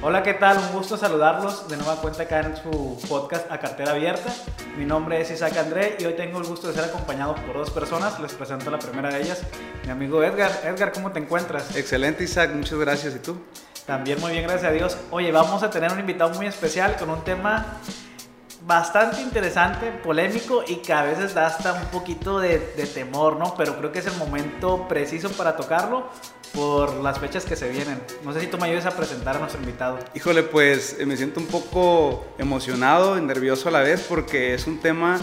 Hola, ¿qué tal? Un gusto saludarlos de nueva cuenta acá en su podcast A Cartera Abierta. Mi nombre es Isaac André y hoy tengo el gusto de ser acompañado por dos personas. Les presento la primera de ellas, mi amigo Edgar. Edgar, ¿cómo te encuentras? Excelente, Isaac, muchas gracias. ¿Y tú? También muy bien, gracias a Dios. Oye, vamos a tener un invitado muy especial con un tema bastante interesante, polémico y que a veces da hasta un poquito de, de, temor, ¿no? Pero creo que es el momento preciso para tocarlo por las fechas que se vienen. No sé si tú me ayudes a presentar a nuestro invitado. Híjole, pues eh, me siento un poco emocionado y nervioso a la vez porque es un tema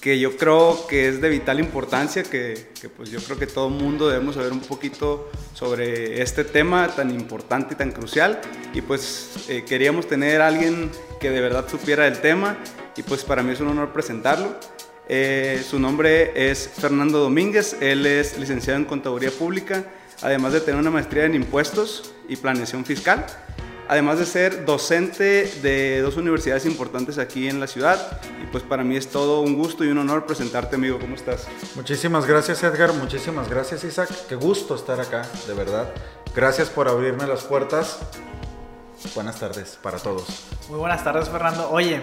que yo creo que es de vital importancia, que, que pues yo creo que todo el mundo debemos saber un poquito sobre este tema tan importante y tan crucial. Y pues eh, queríamos tener a alguien que de verdad supiera del tema y pues para mí es un honor presentarlo. Eh, su nombre es Fernando Domínguez, él es licenciado en Contaduría Pública, además de tener una maestría en Impuestos y Planeación Fiscal, además de ser docente de dos universidades importantes aquí en la ciudad. Y pues para mí es todo un gusto y un honor presentarte, amigo. ¿Cómo estás? Muchísimas gracias, Edgar. Muchísimas gracias, Isaac. Qué gusto estar acá, de verdad. Gracias por abrirme las puertas. Buenas tardes para todos. Muy buenas tardes, Fernando. Oye,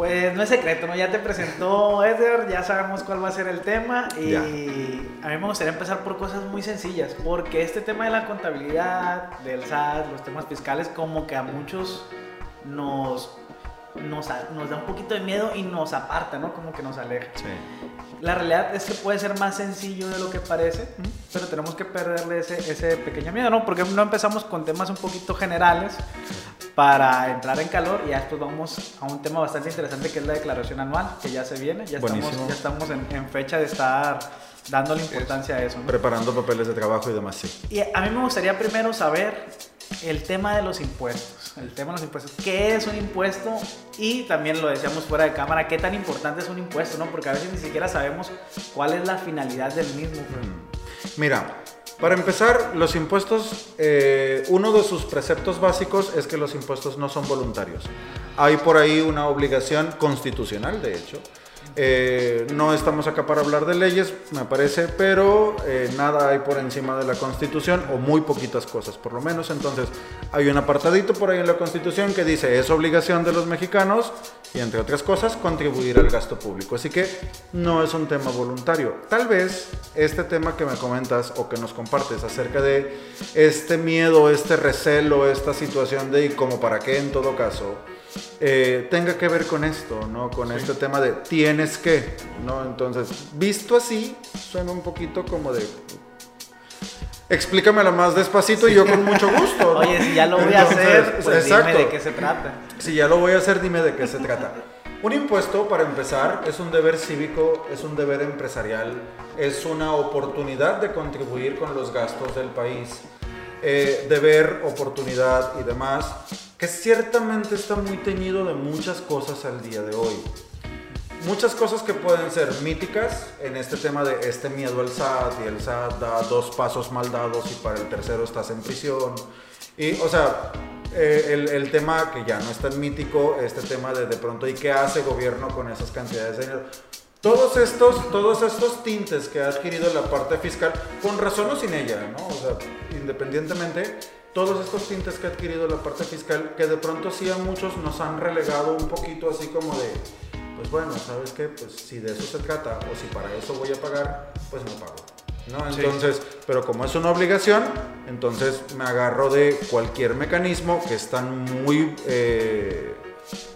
pues no es secreto, ¿no? Ya te presentó Edgar, ya sabemos cuál va a ser el tema y ya. a mí me gustaría empezar por cosas muy sencillas, porque este tema de la contabilidad, del SAT, los temas fiscales, como que a muchos nos, nos, nos da un poquito de miedo y nos aparta, ¿no? Como que nos aleja. Sí. La realidad es que puede ser más sencillo de lo que parece, pero tenemos que perderle ese, ese pequeño miedo, ¿no? Porque no empezamos con temas un poquito generales para entrar en calor y ya después vamos a un tema bastante interesante que es la declaración anual, que ya se viene, ya Buenísimo. estamos, ya estamos en, en, fecha de estar dándole importancia a eso. ¿no? Preparando papeles de trabajo y demás, sí. Y a mí me gustaría primero saber el tema de los impuestos, el tema de los impuestos, ¿qué es un impuesto? Y también lo decíamos fuera de cámara, ¿qué tan importante es un impuesto? ¿no? Porque a veces ni siquiera sabemos cuál es la finalidad del mismo. Mira, para empezar, los impuestos, eh, uno de sus preceptos básicos es que los impuestos no son voluntarios. Hay por ahí una obligación constitucional, de hecho. Eh, no estamos acá para hablar de leyes, me parece, pero eh, nada hay por encima de la Constitución, o muy poquitas cosas por lo menos. Entonces, hay un apartadito por ahí en la Constitución que dice, es obligación de los mexicanos, y entre otras cosas, contribuir al gasto público. Así que no es un tema voluntario. Tal vez este tema que me comentas o que nos compartes acerca de este miedo, este recelo, esta situación de y como para qué en todo caso, eh, tenga que ver con esto, ¿no? Con sí. este tema de tienes que, ¿no? Entonces, visto así, suena un poquito como de explícamelo más despacito sí. y yo con mucho gusto. ¿no? Oye, si ya lo voy Entonces, a hacer, pues exacto. dime de qué se trata. Si ya lo voy a hacer, dime de qué se trata. Un impuesto, para empezar, es un deber cívico, es un deber empresarial, es una oportunidad de contribuir con los gastos del país, eh, deber, oportunidad y demás, que ciertamente está muy teñido de muchas cosas al día de hoy muchas cosas que pueden ser míticas en este tema de este miedo al SAT y el SAT da dos pasos mal dados y para el tercero estás en prisión. Y, o sea, eh, el, el, tema que ya no es tan mítico, este tema de de pronto, ¿y qué hace gobierno con esas cantidades de dinero? Todos estos, todos estos tintes que ha adquirido la parte fiscal, con razón o sin ella, ¿no? O sea, independientemente, todos estos tintes que ha adquirido la parte fiscal, que de pronto sí a muchos nos han relegado un poquito así como de, pues bueno, ¿sabes qué? Pues si de eso se trata o si para eso voy a pagar, pues no pago. ¿no? Entonces, sí. pero como es una obligación, entonces me agarro de cualquier mecanismo que están muy eh,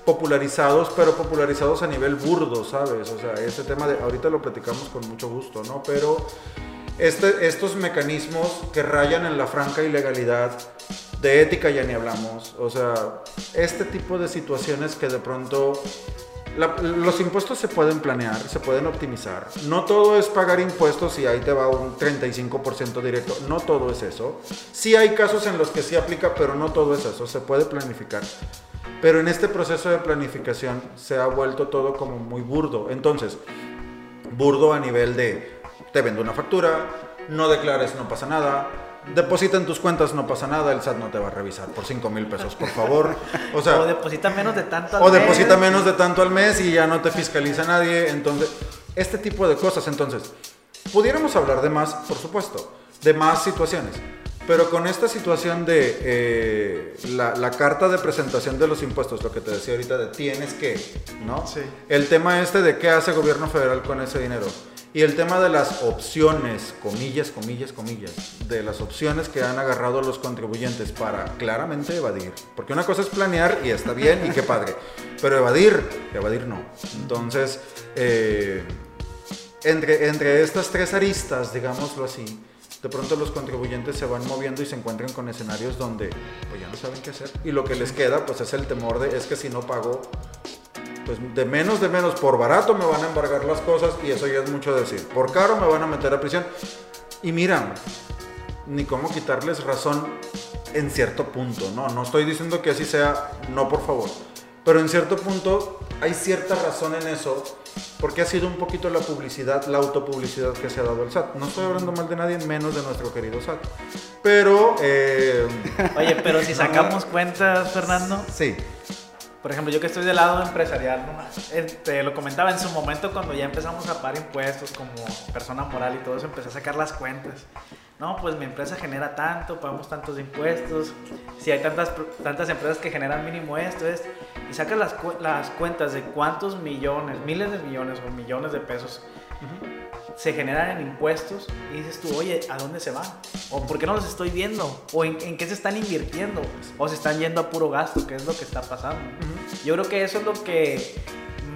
popularizados, pero popularizados a nivel burdo, ¿sabes? O sea, ese tema de, ahorita lo platicamos con mucho gusto, ¿no? Pero este, estos mecanismos que rayan en la franca ilegalidad, de ética ya ni hablamos, o sea, este tipo de situaciones que de pronto la, los impuestos se pueden planear, se pueden optimizar. No todo es pagar impuestos y ahí te va un 35% directo. No todo es eso. Sí hay casos en los que sí aplica, pero no todo es eso. Se puede planificar. Pero en este proceso de planificación se ha vuelto todo como muy burdo. Entonces, burdo a nivel de te vendo una factura, no declares, no pasa nada, deposita en tus cuentas, no pasa nada, el SAT no te va a revisar por 5 mil pesos, por favor. O, sea, o deposita menos de tanto al o mes. O deposita menos de tanto al mes y ya no te fiscaliza nadie. Entonces, este tipo de cosas. Entonces, pudiéramos hablar de más, por supuesto, de más situaciones. Pero con esta situación de eh, la, la carta de presentación de los impuestos, lo que te decía ahorita de tienes que, ¿no? Sí. El tema este de qué hace gobierno federal con ese dinero. Y el tema de las opciones, comillas, comillas, comillas, de las opciones que han agarrado los contribuyentes para claramente evadir. Porque una cosa es planear y está bien y qué padre. Pero evadir, evadir no. Entonces, eh, entre, entre estas tres aristas, digámoslo así, de pronto los contribuyentes se van moviendo y se encuentran con escenarios donde pues ya no saben qué hacer. Y lo que les queda pues es el temor de es que si no pago pues de menos de menos por barato me van a embargar las cosas y eso ya es mucho decir. Por caro me van a meter a prisión. Y mira, ni cómo quitarles razón en cierto punto, no, no estoy diciendo que así sea, no por favor. Pero en cierto punto hay cierta razón en eso, porque ha sido un poquito la publicidad, la autopublicidad que se ha dado el SAT. No estoy hablando mal de nadie, menos de nuestro querido SAT. Pero, eh, Oye, pero si sacamos cuentas, Fernando, sí, por ejemplo, yo que estoy del lado empresarial, ¿no? Eh, te lo comentaba en su momento cuando ya empezamos a pagar impuestos como persona moral y todo eso, empecé a sacar las cuentas. No, pues mi empresa genera tanto, pagamos tantos impuestos, si hay tantas, tantas empresas que generan mínimo esto, esto, y sacas las, las cuentas de cuántos millones, miles de millones o millones de pesos se generan en impuestos y dices tú, oye, ¿a dónde se van? ¿O por qué no los estoy viendo? ¿O en, en qué se están invirtiendo? ¿O se están yendo a puro gasto? ¿Qué es lo que está pasando? Yo creo que eso es lo que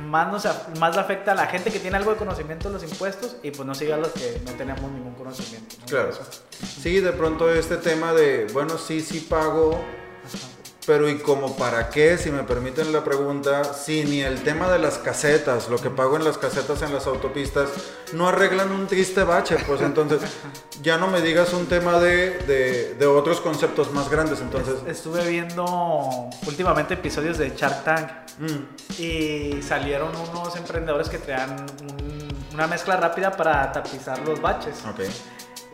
más, nos, más le afecta a la gente que tiene algo de conocimiento de los impuestos y pues no sigue a los que no tenemos ningún conocimiento. ¿no? Claro. Sí, de pronto este tema de, bueno, sí, sí pago, pero ¿y como para qué? Si me permiten la pregunta, si ni el tema de las casetas, lo que pago en las casetas en las autopistas, no arreglan un triste bache, pues entonces ya no me digas un tema de, de- de otros conceptos más grandes, entonces... Estuve viendo últimamente episodios de Shark Tank mm, y salieron unos emprendedores que traían un- una mezcla rápida para tapizar los baches.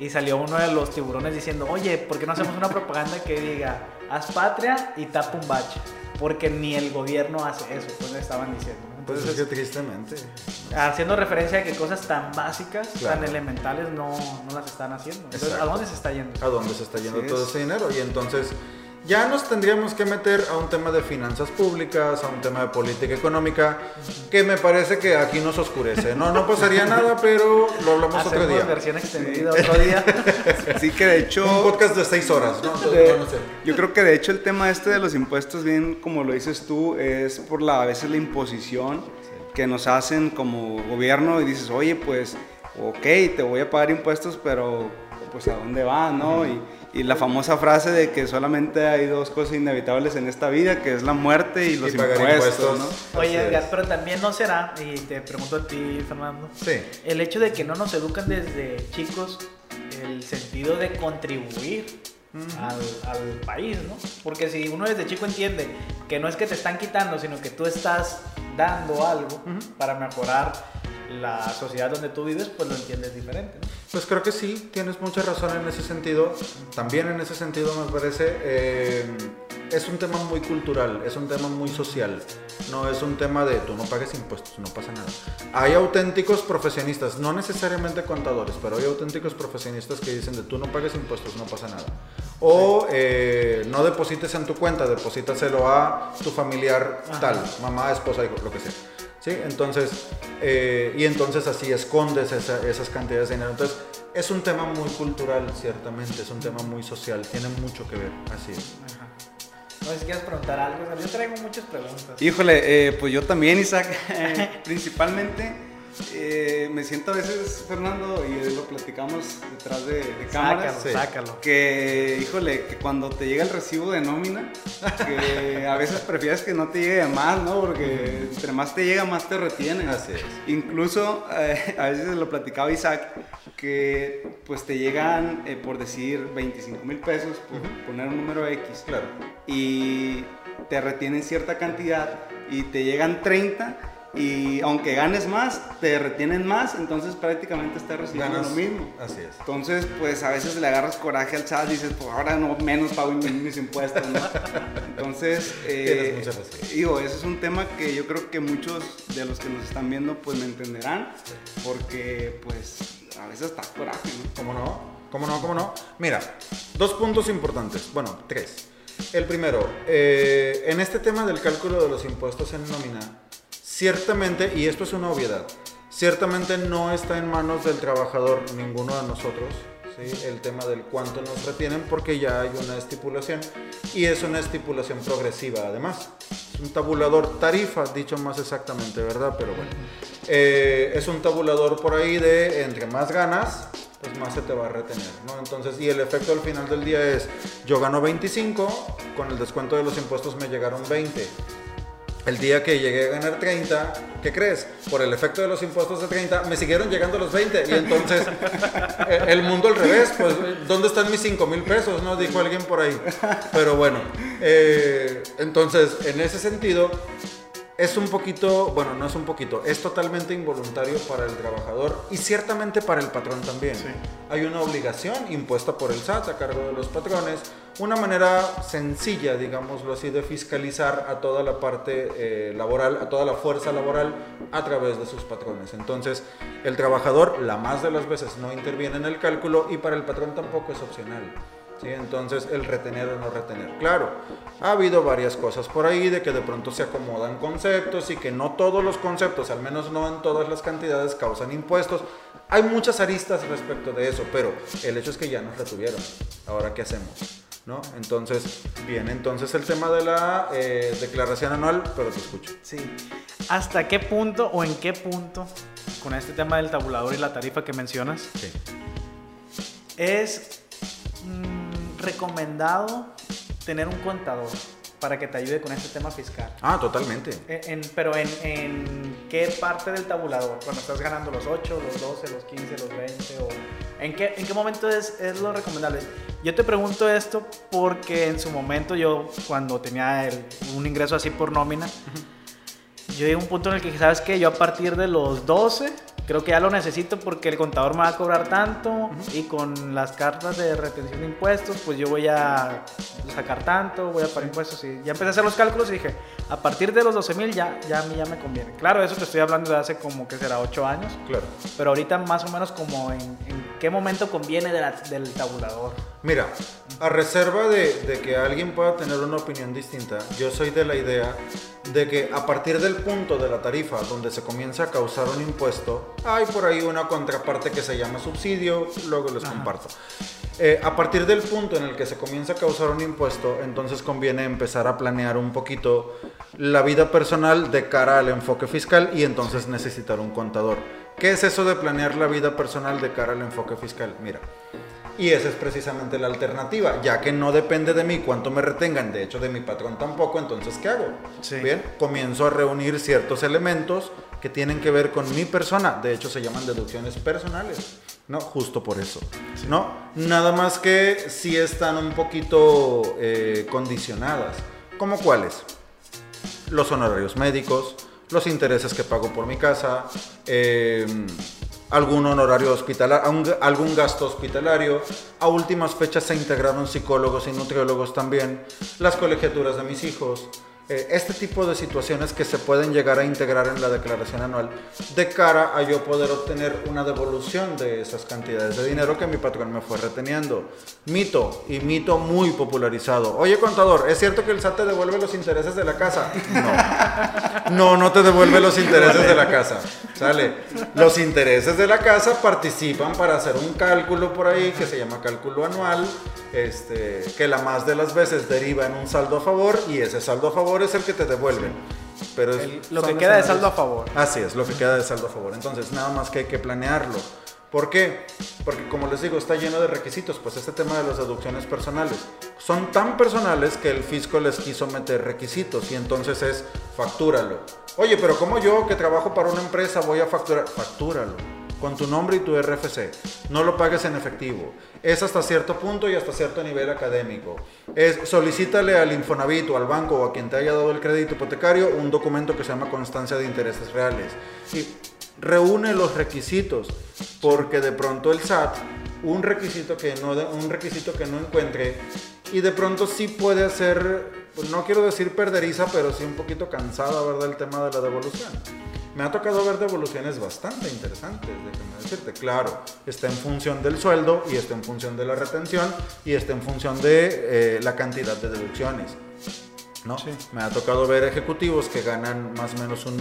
Y salió uno de los tiburones diciendo, oye, ¿por qué no hacemos una propaganda que diga, haz patria y tapa un bache? Porque ni el gobierno hace eso, pues le estaban diciendo. Pues Entonces, es que tristemente. haciendo referencia a que cosas tan básicas, Claro. tan elementales, no, no las están haciendo. Entonces, Exacto. ¿a dónde se está yendo? a dónde se está yendo todo es. ese dinero. Y entonces ya nos tendríamos que meter a un tema de finanzas públicas, a un tema de política económica, que me parece que aquí nos oscurece. No, no pasaría nada, pero lo hablamos otro Hacemos día. versión extendida otro día. Así que de hecho... Un podcast de seis horas, ¿no? De- no, no sé. yo creo que de hecho el tema este de los impuestos, bien como lo dices tú, es por la, a veces la imposición que nos hacen como gobierno y dices, oye, pues, ok, te voy a pagar impuestos, pero pues a dónde va, ¿no? Y, y la famosa frase de que solamente hay dos cosas inevitables en esta vida, que es la muerte y los impuestos, impuestos. ¿no? Oye, Edgar, pero también no será, y te pregunto a ti, Fernando, Sí. el hecho de que no nos educan desde chicos el sentido de contribuir al, al país, ¿no? Porque si uno desde chico entiende que no es que te están quitando, sino que tú estás dando algo para mejorar la sociedad donde tú vives, pues lo entiendes diferente, ¿no? Pues creo que sí, tienes mucha razón en ese sentido. También en ese sentido me parece, eh, es un tema muy cultural, es un tema muy social. No es un tema de tú no pagues impuestos, no pasa nada. Hay auténticos profesionistas, no necesariamente contadores, pero hay auténticos profesionistas que dicen de tú no pagues impuestos, no pasa nada. O eh, no deposites en tu cuenta, deposítaselo a tu familiar tal, mamá, esposa, hijo, lo que sea. ¿Sí? Entonces, eh, y entonces así escondes esa- esas cantidades de dinero. Entonces, es un tema muy cultural, ciertamente, es un tema muy social, tiene mucho que ver, así es. Ajá. No sé si quieres preguntar algo, yo traigo muchas preguntas. Híjole, eh, pues yo también, Isaac, principalmente eh, me siento a veces, Fernando, y lo platicamos detrás de, de cámaras. Sácalo, sácalo. Que, híjole, que cuando te llega el recibo de nómina, que a veces prefieres que no te llegue más, ¿no? Porque entre más te llega, más te retienen. Así es. Incluso, eh, a veces lo platicaba Isaac, que pues te llegan, eh, por decir, 25 mil pesos, por poner un número X. Claro. Y te retienen cierta cantidad y te llegan 30 y aunque ganes más, te retienen más, entonces prácticamente estás recibiendo Ganas- lo mismo. Así es. Entonces, pues a veces le agarras coraje al SAT y dices, pues ahora no menos pago mis, impuestos, ¿no? Entonces, eh, digo, ese es un tema que yo creo que muchos de los que nos están viendo, pues me entenderán, porque pues a veces está coraje, ¿no? ¿Cómo no? ¿Cómo no? ¿Cómo no? Mira, dos puntos importantes. Bueno, tres. El primero, eh, en este tema del cálculo de los impuestos en nómina, ciertamente, y esto es una obviedad, ciertamente no está en manos del trabajador ninguno de nosotros, el tema del cuánto nos retienen, porque ya hay una estipulación, y es una estipulación progresiva además. Es un tabulador tarifa, dicho más exactamente, ¿verdad? Pero bueno, eh, es un tabulador por ahí de entre más ganas, pues más se te va a retener, ¿no? Entonces, y el efecto al final del día es, yo gano 25, con el descuento de los impuestos me llegaron 20. El día que llegué a ganar 30, ¿qué crees? Por el efecto de los impuestos de 30, me siguieron llegando los 20. Y entonces, eh, el mundo al revés, pues, ¿dónde están mis 5 mil pesos? ¿No? Dijo alguien por ahí. Pero bueno, eh, entonces, en ese sentido, es un poquito, bueno, no es un poquito, es totalmente involuntario para el trabajador y ciertamente para el patrón también. Hay una obligación impuesta por el SAT a cargo de los patrones, una manera sencilla, digámoslo así, de fiscalizar a toda la parte eh, laboral, a toda la fuerza laboral a través de sus patrones. Entonces, el trabajador la más de las veces no interviene en el cálculo y para el patrón tampoco es opcional. Entonces, el retener o no retener. Claro, ha habido varias cosas por ahí de que de pronto se acomodan conceptos y que no todos los conceptos, al menos no en todas las cantidades, causan impuestos. Hay muchas aristas respecto de eso, pero el hecho es que ya nos retuvieron. Ahora, ¿qué hacemos? ¿No? Entonces, viene entonces el tema de la eh, declaración anual, pero te escucho. Sí. ¿Hasta qué punto o en qué punto, con este tema del tabulador y la tarifa que mencionas, sí. es recomendado tener un contador para que te ayude con este tema fiscal. Ah, totalmente. En, pero en, en, qué parte del tabulador? Cuando estás ganando los 8, los 12, los 15, los 20, o ¿en qué, en qué momento es, es lo recomendable? Yo te pregunto esto porque en su momento yo, cuando tenía el, un ingreso así por nómina, yo llegué a un punto en el que, ¿sabes qué? Yo a partir de los 12 creo que ya lo necesito porque el contador me va a cobrar tanto y con las cartas de retención de impuestos, pues yo voy a sacar tanto, voy a pagar impuestos y ya empecé a hacer los cálculos y dije, a partir de los 12 mil ya, ya a mí ya me conviene. Claro, eso te estoy hablando de hace como que será 8 años. Claro. Pero ahorita más o menos como en, qué momento conviene del tabulador. Mira, a reserva de, de que alguien pueda tener una opinión distinta, yo soy de la idea de que a partir del punto de la tarifa donde se comienza a causar un impuesto, hay por ahí una contraparte que se llama subsidio, luego les comparto. Eh, a partir del punto en el que se comienza a causar un impuesto, entonces conviene empezar a planear un poquito la vida personal de cara al enfoque fiscal y entonces necesitar un contador. ¿Qué es eso de planear la vida personal de cara al enfoque fiscal? Mira, y esa es precisamente la alternativa, ya que no depende de mí cuánto me retengan, de hecho de mi patrón tampoco, entonces ¿qué hago? Bien, comienzo a reunir ciertos elementos que tienen que ver con mi persona, de hecho se llaman deducciones personales, ¿no? Justo por eso, ¿no? Nada más que si están un poquito eh, condicionadas, ¿como cuáles? Los honorarios médicos, los intereses que pago por mi casa, eh, algún honorario hospitalario, algún gasto hospitalario. A últimas fechas se integraron psicólogos y nutriólogos también, las colegiaturas de mis hijos, eh, este tipo de situaciones que se pueden llegar a integrar en la declaración anual de cara a yo poder obtener una devolución de esas cantidades de dinero que mi patrón me fue reteniendo. Mito, y mito muy popularizado. Oye contador, ¿es cierto que el SAT te devuelve los intereses de la casa? No, no, no te devuelve los intereses de la casa. Sale. Los intereses de la casa participan para hacer un cálculo por ahí que se llama cálculo anual, este, que la más de las veces deriva en un saldo a favor y ese saldo a favor es el que te devuelven. Pero lo que queda de saldo a favor. Así es, lo que queda de saldo a favor. Entonces, nada más que hay que planearlo. ¿Por qué? Porque como les digo, está lleno de requisitos, pues este tema de las deducciones personales son tan personales que el fisco les quiso meter requisitos y entonces es factúralo. Oye, pero como yo que trabajo para una empresa voy a facturar? Factúralo con tu nombre y tu RFC. No lo pagues en efectivo. Es hasta cierto punto y hasta cierto nivel académico. Es solicítale al Infonavit o al banco o a quien te haya dado el crédito hipotecario un documento que se llama constancia de intereses reales. Y reúne los requisitos, porque de pronto el SAT un requisito que no un requisito que no encuentre y de pronto sí puede hacer, pues no quiero decir perderiza, pero sí un poquito cansada, ¿verdad? El tema de la devolución. Me ha tocado ver devoluciones bastante interesantes, déjame decirte. Claro, está en función del sueldo y está en función de la retención y está en función de eh, la cantidad de deducciones. ¿no? Me ha tocado ver ejecutivos que ganan más o menos un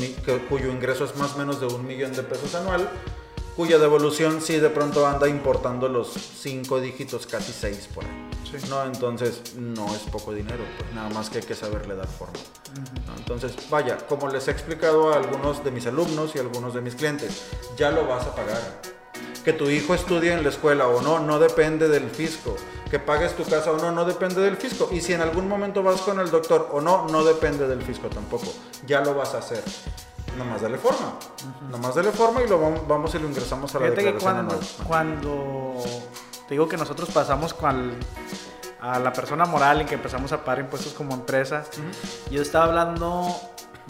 cuyo ingreso es más o menos de un millón de pesos anual, cuya devolución sí de pronto anda importando los cinco dígitos, casi seis por ahí. ¿No? Entonces no es poco dinero, pues nada más que hay que saberle dar forma. Entonces, vaya, como les he explicado a algunos de mis alumnos y a algunos de mis clientes, ya lo vas a pagar. Que tu hijo estudie en la escuela o no, no depende del fisco. Que pagues tu casa o no, no depende del fisco. Y si en algún momento vas con el doctor o no, no depende del fisco tampoco. Ya lo vas a hacer. Nomás dale forma. Nomás dale forma y lo vamos, y lo ingresamos a la Fíjate declaración que cuando, te digo que nosotros pasamos con a la persona moral en que empezamos a pagar impuestos como empresa, yo estaba hablando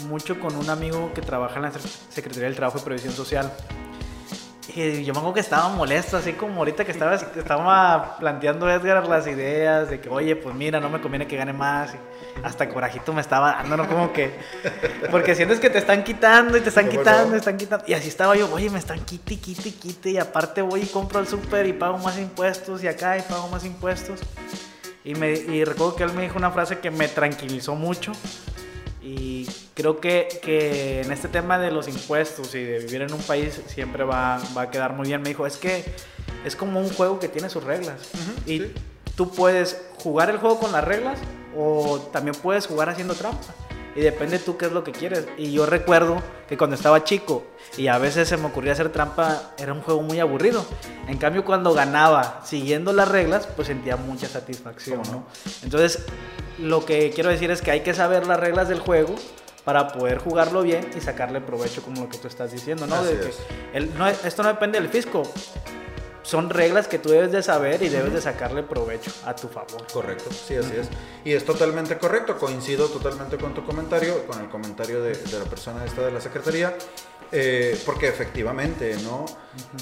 mucho con un amigo que trabaja en la Secretaría del Trabajo y Previsión Social. Yo me acuerdo que estaba molesto, así como ahorita que estaba, estaba planteando Edgar las ideas de que, oye, pues mira, no me conviene que gane más. Y hasta corajito me estaba dando, ¿no? Como que. Porque sientes que te están quitando y te están quitando, y están quitando. Y así estaba yo, oye, me están quite, quite, quite. Y aparte voy y compro el súper y pago más impuestos. Y acá y pago más impuestos. Y, me, y recuerdo que él me dijo una frase que me tranquilizó mucho. Y creo que, que, en este tema de los impuestos y de vivir en un país siempre va, va, a quedar muy bien. Me dijo, es que es como un juego que tiene sus reglas. y tú puedes jugar el juego con las reglas o también puedes jugar haciendo trampa. Y depende tú qué es lo que quieres. Y yo recuerdo que cuando estaba chico y a veces se me ocurría hacer trampa, era un juego muy aburrido. En cambio, cuando ganaba siguiendo las reglas, pues sentía mucha satisfacción, ¿no? Entonces, lo que quiero decir es que hay que saber las reglas del juego para poder jugarlo bien y sacarle provecho como lo que tú estás diciendo, ¿no? de que no esto no depende del fisco son reglas que tú debes de saber y debes de sacarle provecho a tu favor. Correcto, sí, así es. Y es totalmente correcto, coincido totalmente con tu comentario, con el comentario de, la persona esta de la Secretaría, eh, porque efectivamente, ¿no?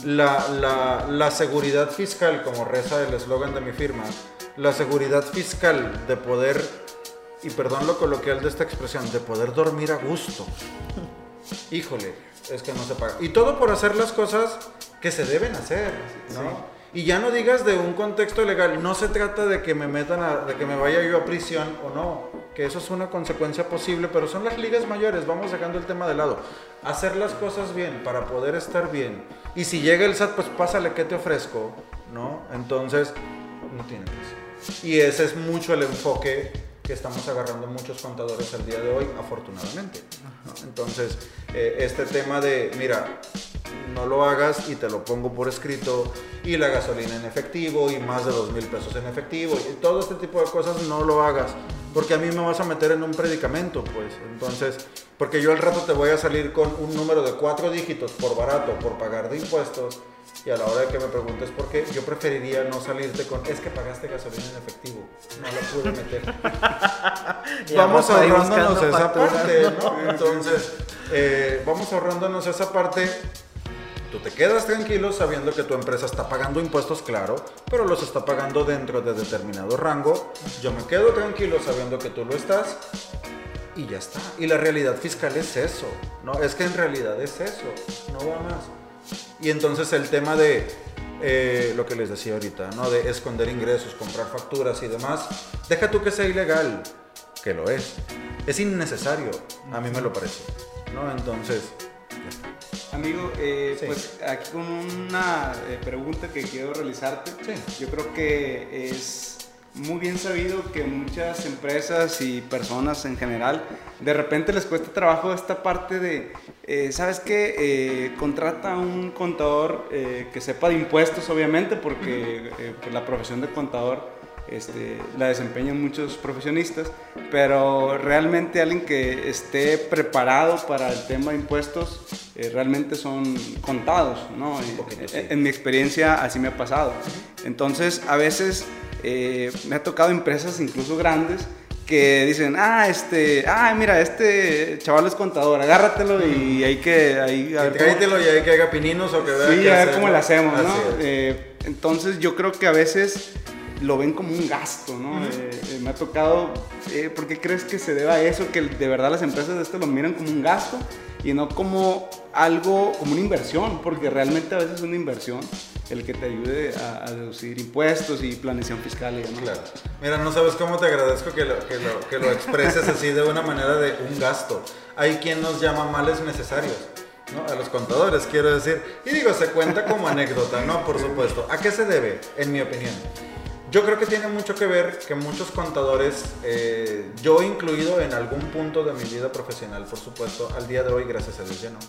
la, la, seguridad fiscal, como reza el eslogan de mi firma, la seguridad fiscal de poder, y perdón lo coloquial de esta expresión, de poder dormir a gusto. Híjole, es que no se paga. Y todo por hacer las cosas que se deben hacer, ¿no? Y ya no digas de un contexto legal, no se trata de que me metan a, de que me vaya yo a prisión o no, que eso es una consecuencia posible, pero son las ligas mayores, vamos sacando el tema de lado. Hacer las cosas bien para poder estar bien. Y si llega el SAT, pues pásale, ¿qué te ofrezco? ¿No? Entonces, no tiene precio. Y ese es mucho el enfoque que estamos agarrando muchos contadores al día de hoy, afortunadamente. Entonces, eh, este tema de, mira, no lo hagas y te lo pongo por escrito, y la gasolina en efectivo, y más de dos mil pesos en efectivo, y todo este tipo de cosas no lo hagas, porque a mí me vas a meter en un predicamento, pues. Entonces, porque yo al rato te voy a salir con un número de cuatro dígitos por barato, por pagar de impuestos, y a la hora de que me preguntes por qué, yo preferiría no salirte con, es que pagaste gasolina en efectivo, no lo pude meter. vamos ahorrándonos esa parte, ¿no? Entonces, eh, vamos ahorrándonos esa parte Tú te quedas tranquilo sabiendo que tu empresa está pagando impuestos, claro, pero los está pagando dentro de determinado rango. Yo me quedo tranquilo sabiendo que tú lo estás y ya está. Y la realidad fiscal es eso, ¿no? Es que en realidad es eso, no va más. Y entonces el tema de eh, lo que les decía ahorita, ¿no? De esconder ingresos, comprar facturas y demás, deja tú que sea ilegal, que lo es. Es innecesario, a mí me lo parece, ¿no? Entonces, Amigo, eh, pues aquí con una eh, pregunta que quiero realizarte. Yo creo que es muy bien sabido que muchas empresas y personas en general de repente les cuesta trabajo esta parte de, eh, ¿sabes qué? contrata a un contador que sepa de impuestos, obviamente, porque pues, la profesión de contador este, la desempeñan muchos profesionistas, pero realmente alguien que esté preparado para el tema de impuestos eh, realmente son contados, ¿no? en, mi experiencia así me ha pasado. Entonces, a veces eh, me ha tocado empresas incluso grandes que dicen, ah, este, ah, mira, este chaval es contador, agárratelo y hay que... Ahí, tráetelo y hay que haga pininos o que vea Sí, a ver cómo lo hacemos, ¿no? Eh, entonces yo creo que a veces lo ven como un gasto, ¿no? Eh, me ha tocado, eh, ¿por qué crees que se deba a eso? Que de verdad las empresas de esto lo miran como un gasto y no como algo, como una inversión, porque realmente a veces es una inversión el que te ayude a, deducir impuestos y planeación fiscal. Y Claro. Mira, no sabes cómo te agradezco que lo, que lo, que expreses así de una manera de un gasto. Hay quien nos llama males necesarios. ¿no? A los contadores, quiero decir. Y digo, se cuenta como anécdota, ¿no? Por supuesto. ¿A qué se debe, en mi opinión? Yo creo que tiene mucho que ver que muchos contadores, eh, yo incluido en algún punto de mi vida profesional, por supuesto, al día de hoy, gracias a Dios ya no.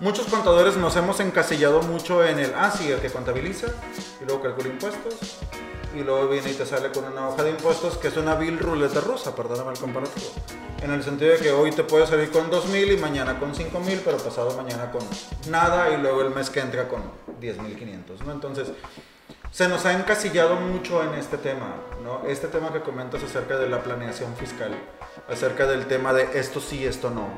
Muchos contadores nos hemos encasillado mucho en el, ah, sí, el que contabiliza y luego calcula impuestos y luego viene y te sale con una hoja de impuestos que es una vil ruleta rusa, perdóname el comparativo. En el sentido de que hoy te puede salir con 2.000 y mañana con 5.000, pero pasado mañana con nada y luego el mes que entra con 10.500, ¿no? Entonces, se nos ha encasillado mucho en este tema, ¿no? Este tema que comentas acerca de la planeación fiscal, acerca del tema de esto sí, esto no.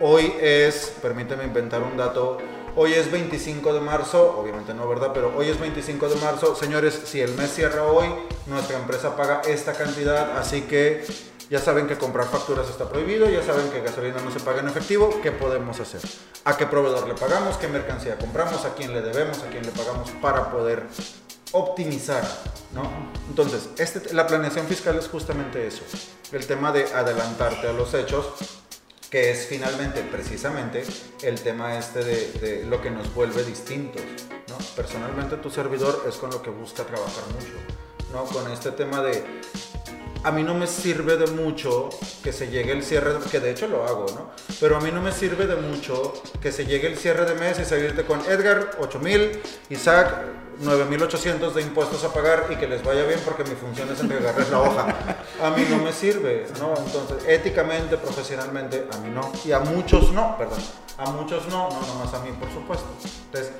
Hoy es, permíteme inventar un dato, hoy es 25 de marzo, obviamente no, ¿verdad? Pero hoy es 25 de marzo. Señores, si el mes cierra hoy, nuestra empresa paga esta cantidad, así que ya saben que comprar facturas está prohibido, ya saben que gasolina no se paga en efectivo, ¿qué podemos hacer? ¿A qué proveedor le pagamos? ¿Qué mercancía compramos? ¿A quién le debemos? ¿A quién le pagamos para poder optimizar, ¿no? Entonces, este, la planeación fiscal es justamente eso, el tema de adelantarte a los hechos, que es finalmente, precisamente, el tema este de, lo que nos vuelve distintos, ¿no? Personalmente, tu servidor es con lo que busca trabajar mucho, ¿no? Con este tema de a mí no me sirve de mucho que se llegue el cierre, que de hecho lo hago, ¿no? Pero a mí no me sirve de mucho que se llegue el cierre de mes y salirte con Edgar, 8000, Isaac, 9.800 de impuestos a pagar y que les vaya bien porque mi función es entregarles la hoja. A mí no me sirve, ¿no? Entonces, éticamente, profesionalmente, a mí no. Y a muchos no, perdón. A muchos no, no nomás a mí, por supuesto. Entonces,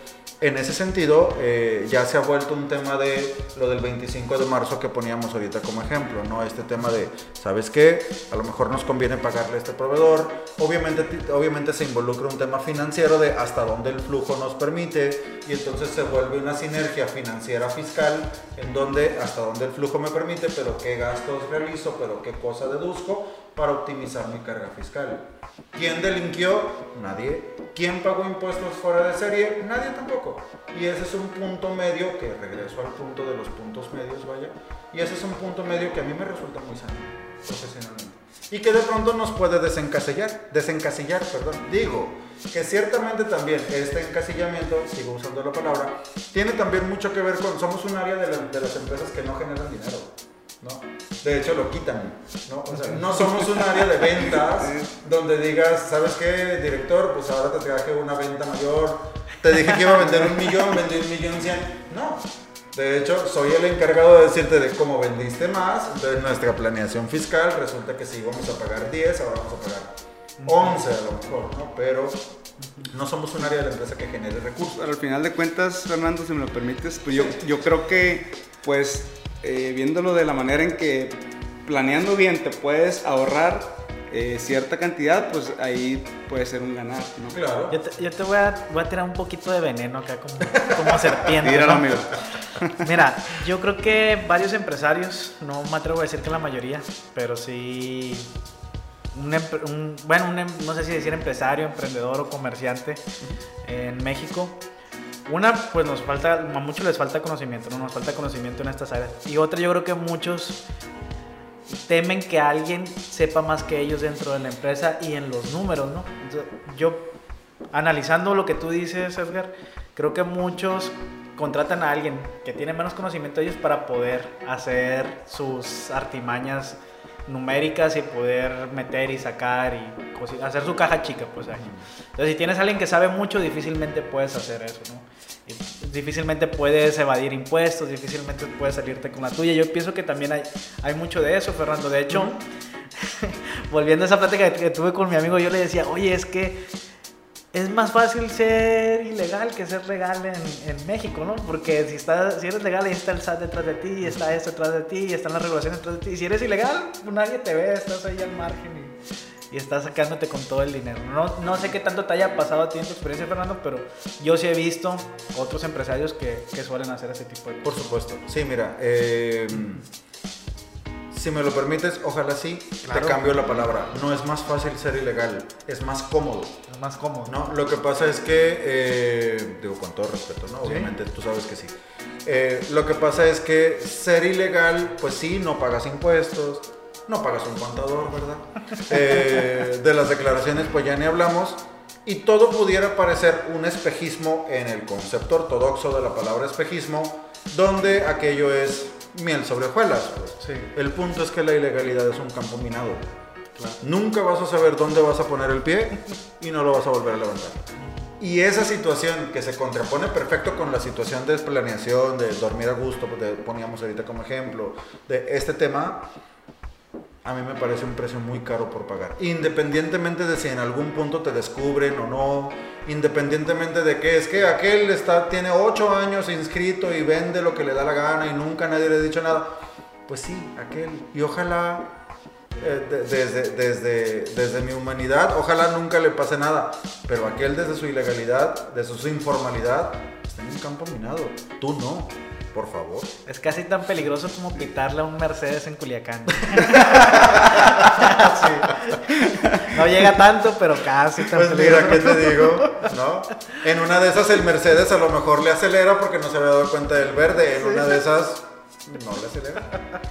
en ese sentido, eh, ya se ha vuelto un tema de lo del 25 de marzo que poníamos ahorita como ejemplo, ¿no? Este tema de, ¿sabes qué? A lo mejor nos conviene pagarle a este proveedor. Obviamente, obviamente se involucra un tema financiero de hasta dónde el flujo nos permite y entonces se vuelve una sinergia financiera fiscal en donde hasta dónde el flujo me permite, pero qué gastos realizo, pero qué cosa deduzco para optimizar mi carga fiscal. ¿Quién delinquió? Nadie. ¿Quién pagó impuestos fuera de serie? Nadie tampoco. Y ese es un punto medio, que regreso al punto de los puntos medios, vaya. Y ese es un punto medio que a mí me resulta muy sano, profesionalmente. Y que de pronto nos puede desencasillar, desencasillar, perdón. Digo, que ciertamente también este encasillamiento, sigo usando la palabra, tiene también mucho que ver con, somos un área de, de las empresas que no generan dinero. ¿No? De hecho, lo quitan, ¿no? O sea, no somos un área de ventas donde digas, ¿sabes qué, director? Pues ahora te traje una venta mayor, te dije que iba a vender un millón, vendí un millón cien. No. De hecho, soy el encargado de decirte de cómo vendiste más. Entonces, nuestra planeación fiscal resulta que si íbamos a pagar 10, ahora vamos a pagar 11 a lo mejor, ¿no? Pero no somos un área de la empresa que genere recursos. Al final de cuentas, Fernando, si me lo permites, pues yo, yo creo que, pues, eh, viéndolo de la manera en que planeando bien te puedes ahorrar eh, cierta cantidad, pues ahí puede ser un ganar, ¿no? Claro. Yo te, yo te voy, a, voy, a, tirar un poquito de veneno acá como, como serpiente. Tíralo, amigo. Mira, yo creo que varios empresarios, no me atrevo a decir que la mayoría, pero sí un, un, bueno, un, em, no sé si decir empresario, emprendedor o comerciante en México una, pues nos falta, a muchos les falta conocimiento, ¿no? Nos falta conocimiento en estas áreas. Y otra, yo creo que muchos temen que alguien sepa más que ellos dentro de la empresa y en los números, ¿no? Entonces, yo, analizando lo que tú dices, Edgar, creo que muchos contratan a alguien que tiene menos conocimiento de ellos para poder hacer sus artimañas numéricas y poder meter y sacar y hacer su caja chica, pues ahí. Entonces, si tienes a alguien que sabe mucho, difícilmente puedes hacer eso, ¿no? Difícilmente puedes evadir impuestos, difícilmente puedes salirte con la tuya. Yo pienso que también hay, hay mucho de eso, Fernando. De hecho, volviendo a esa plática que tuve con mi amigo, yo le decía, oye, es que es más fácil ser ilegal que ser legal en, México, ¿no? Porque si, estás, si eres legal, ahí está el SAT detrás de ti, está esto detrás de ti, están las regulaciones detrás de ti. Y si eres ilegal, pues nadie te ve, estás ahí al margen y estás sacándote con todo el dinero. No, no sé qué tanto te haya pasado a ti en tu experiencia, Fernando, pero yo sí he visto otros empresarios que, que suelen hacer ese tipo de cosas. Por supuesto. Sí, mira, eh, si me lo permites, ojalá sí, te cambio la palabra. No es más fácil ser ilegal, es más cómodo. Es más cómodo. No, lo que pasa es que, eh, digo con todo respeto, ¿no? Obviamente tú sabes que sí. Eh, lo que pasa es que ser ilegal, pues sí, no pagas impuestos, no pagas un contador, ¿verdad? Eh, de las declaraciones, pues ya ni hablamos. Y todo pudiera parecer un espejismo en el concepto ortodoxo de la palabra espejismo, donde aquello es miel sobre hojuelas. Pues. El punto es que la ilegalidad es un campo minado. Nunca vas a saber dónde vas a poner el pie y no lo vas a volver a levantar. Y esa situación que se contrapone perfecto con la situación de planeación, de dormir a gusto, pues, poníamos ahorita como ejemplo, de este tema, a mí me parece un precio muy caro por pagar. Independientemente de si en algún punto te descubren o no, independientemente de que es que aquel está, tiene 8 años inscrito y vende lo que le da la gana y nunca nadie le ha dicho nada. Pues sí, aquel. Y ojalá, eh, desde, desde, desde mi humanidad, ojalá nunca le pase nada. Pero aquel desde su ilegalidad, desde su informalidad, está en un campo minado. Tú no. Por favor. Es casi tan peligroso como pitarle a un Mercedes en Culiacán. No llega tanto, pero casi tan Pues mira, ¿qué te digo? ¿No? En una de esas el Mercedes a lo mejor le acelera porque no se había dado cuenta del verde. En una de esas no le acelera.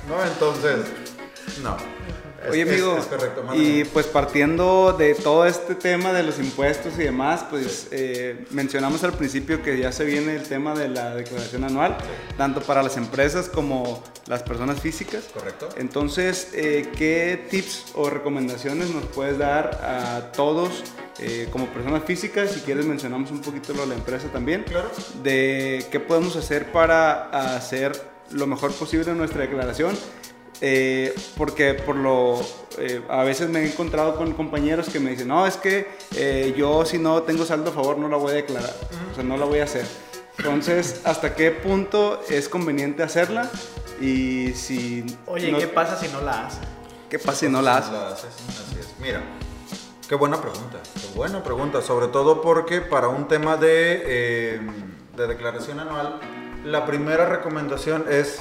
¿No? Entonces, no. Oye, amigo, y pues partiendo de todo este tema de los impuestos y demás, pues eh, mencionamos al principio que ya se viene el tema de la declaración anual, tanto para las empresas como las personas físicas. Correcto. Entonces, eh, ¿qué tips o recomendaciones nos puedes dar a todos eh, como personas físicas? Si quieres, mencionamos un poquito lo de la empresa también. Claro. De qué podemos hacer para hacer lo mejor posible en nuestra declaración eh, porque por lo eh, a veces me he encontrado con compañeros que me dicen no es que eh, yo si no tengo saldo a favor no la voy a declarar o sea no la voy a hacer entonces hasta qué punto es conveniente hacerla y si oye qué pasa si no la haces qué pasa si no la haces así es. Mira qué buena pregunta qué buena pregunta sobre todo porque para un tema de de declaración anual la primera recomendación es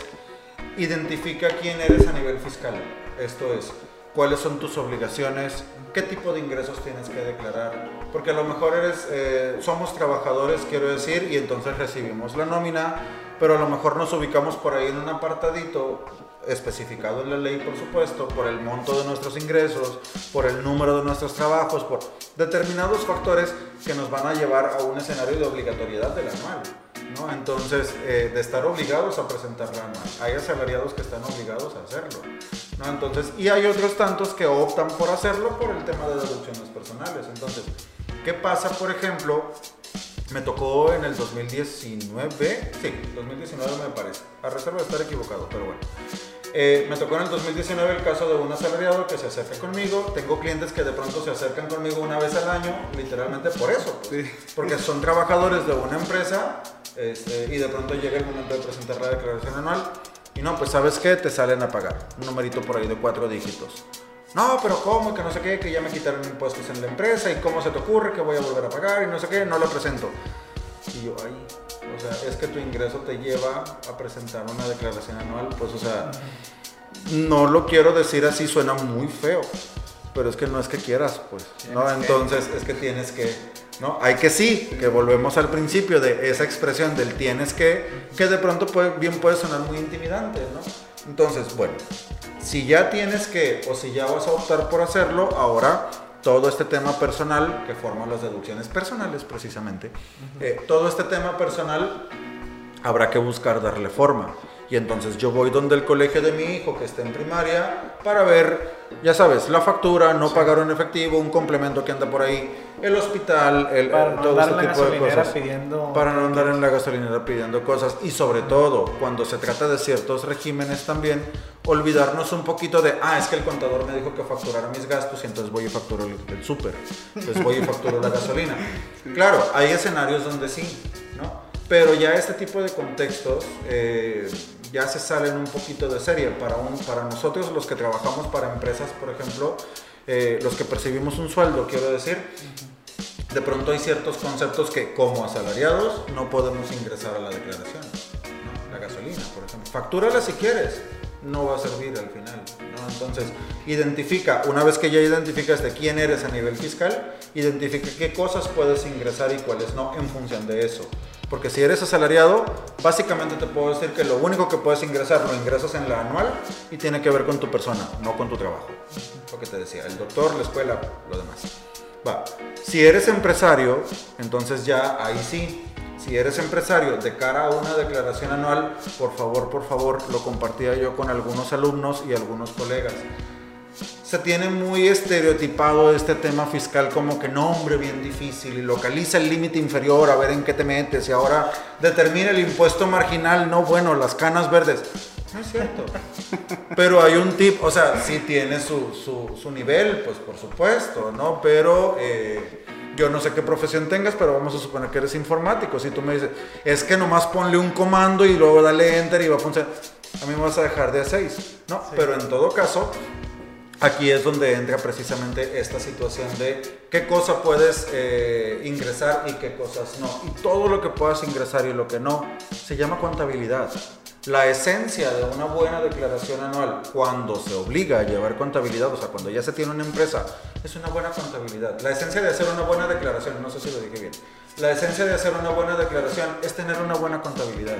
Identifica quién eres a nivel fiscal. Esto es, cuáles son tus obligaciones, qué tipo de ingresos tienes que declarar. Porque a lo mejor eres, eh, somos trabajadores, quiero decir, y entonces recibimos la nómina, pero a lo mejor nos ubicamos por ahí en un apartadito especificado en la ley, por supuesto, por el monto de nuestros ingresos, por el número de nuestros trabajos, por determinados factores que nos van a llevar a un escenario de obligatoriedad del anual. ¿No? Entonces, eh, de estar obligados a presentar la anual. Hay asalariados que están obligados a hacerlo. ¿no? Entonces, y hay otros tantos que optan por hacerlo por el tema de deducciones personales. Entonces, ¿qué pasa, por ejemplo? Me tocó en el 2019, sí, 2019 me parece, a reserva de estar equivocado, pero bueno. Eh, me tocó en el 2019 el caso de un asalariado que se acerca conmigo. Tengo clientes que de pronto se acercan conmigo una vez al año, literalmente por eso. Pues. Porque son trabajadores de una empresa este, y de pronto llega el momento de presentar la declaración anual. Y no, pues sabes qué, te salen a pagar. Un numerito por ahí de cuatro dígitos. No, pero ¿cómo? Que no sé qué, que ya me quitaron impuestos en la empresa y cómo se te ocurre que voy a volver a pagar y no sé qué, no lo presento. Y yo, ay, o sea, es que tu ingreso te lleva a presentar una declaración anual, pues, o sea, no lo quiero decir así, suena muy feo, pero es que no es que quieras, pues, ¿no? Entonces es que tienes que, ¿no? Hay que sí, que volvemos al principio de esa expresión del tienes que, que de pronto puede, bien puede sonar muy intimidante, ¿no? Entonces, bueno, si ya tienes que, o si ya vas a optar por hacerlo, ahora todo este tema personal, que forman las deducciones personales precisamente, eh, todo este tema personal habrá que buscar darle forma. Y entonces yo voy donde el colegio de mi hijo que está en primaria para ver, ya sabes, la factura, no pagar en efectivo, un complemento que anda por ahí, el hospital, el, para no todo este tipo de cosas. Pidiendo... Para no andar en la gasolinera pidiendo cosas. Y sobre todo, cuando se trata de ciertos regímenes también, olvidarnos un poquito de, ah, es que el contador me dijo que facturara mis gastos y entonces voy y facturo el, el súper, entonces voy y facturo la gasolina. Claro, hay escenarios donde sí, ¿no? Pero ya este tipo de contextos eh, ya se salen un poquito de serie. Para, un, para nosotros los que trabajamos para empresas, por ejemplo, eh, los que percibimos un sueldo, quiero decir, de pronto hay ciertos conceptos que como asalariados no podemos ingresar a la declaración. La gasolina, por ejemplo. Factúrala si quieres, no va a servir al final. Entonces, identifica, una vez que ya identificas de quién eres a nivel fiscal, identifica qué cosas puedes ingresar y cuáles no en función de eso. Porque si eres asalariado, básicamente te puedo decir que lo único que puedes ingresar lo ingresas en la anual y tiene que ver con tu persona, no con tu trabajo. Lo que te decía, el doctor, la escuela, lo demás. Va. Si eres empresario, entonces ya ahí sí. Si eres empresario de cara a una declaración anual, por favor, por favor, lo compartía yo con algunos alumnos y algunos colegas. Se tiene muy estereotipado este tema fiscal como que no, hombre, bien difícil y localiza el límite inferior a ver en qué te metes y ahora determina el impuesto marginal, no, bueno, las canas verdes. No es cierto. Pero hay un tip, o sea, sí tiene su, su, su nivel, pues por supuesto, ¿no? Pero eh, yo no sé qué profesión tengas, pero vamos a suponer que eres informático. Si tú me dices, es que nomás ponle un comando y luego dale enter y va a funcionar. A mí me vas a dejar de a 6, ¿no? Sí. Pero en todo caso, aquí es donde entra precisamente esta situación de qué cosa puedes eh, ingresar y qué cosas no. Y todo lo que puedas ingresar y lo que no se llama contabilidad. La esencia de una buena declaración anual cuando se obliga a llevar contabilidad, o sea, cuando ya se tiene una empresa, es una buena contabilidad. La esencia de hacer una buena declaración, no sé si lo dije bien, la esencia de hacer una buena declaración es tener una buena contabilidad,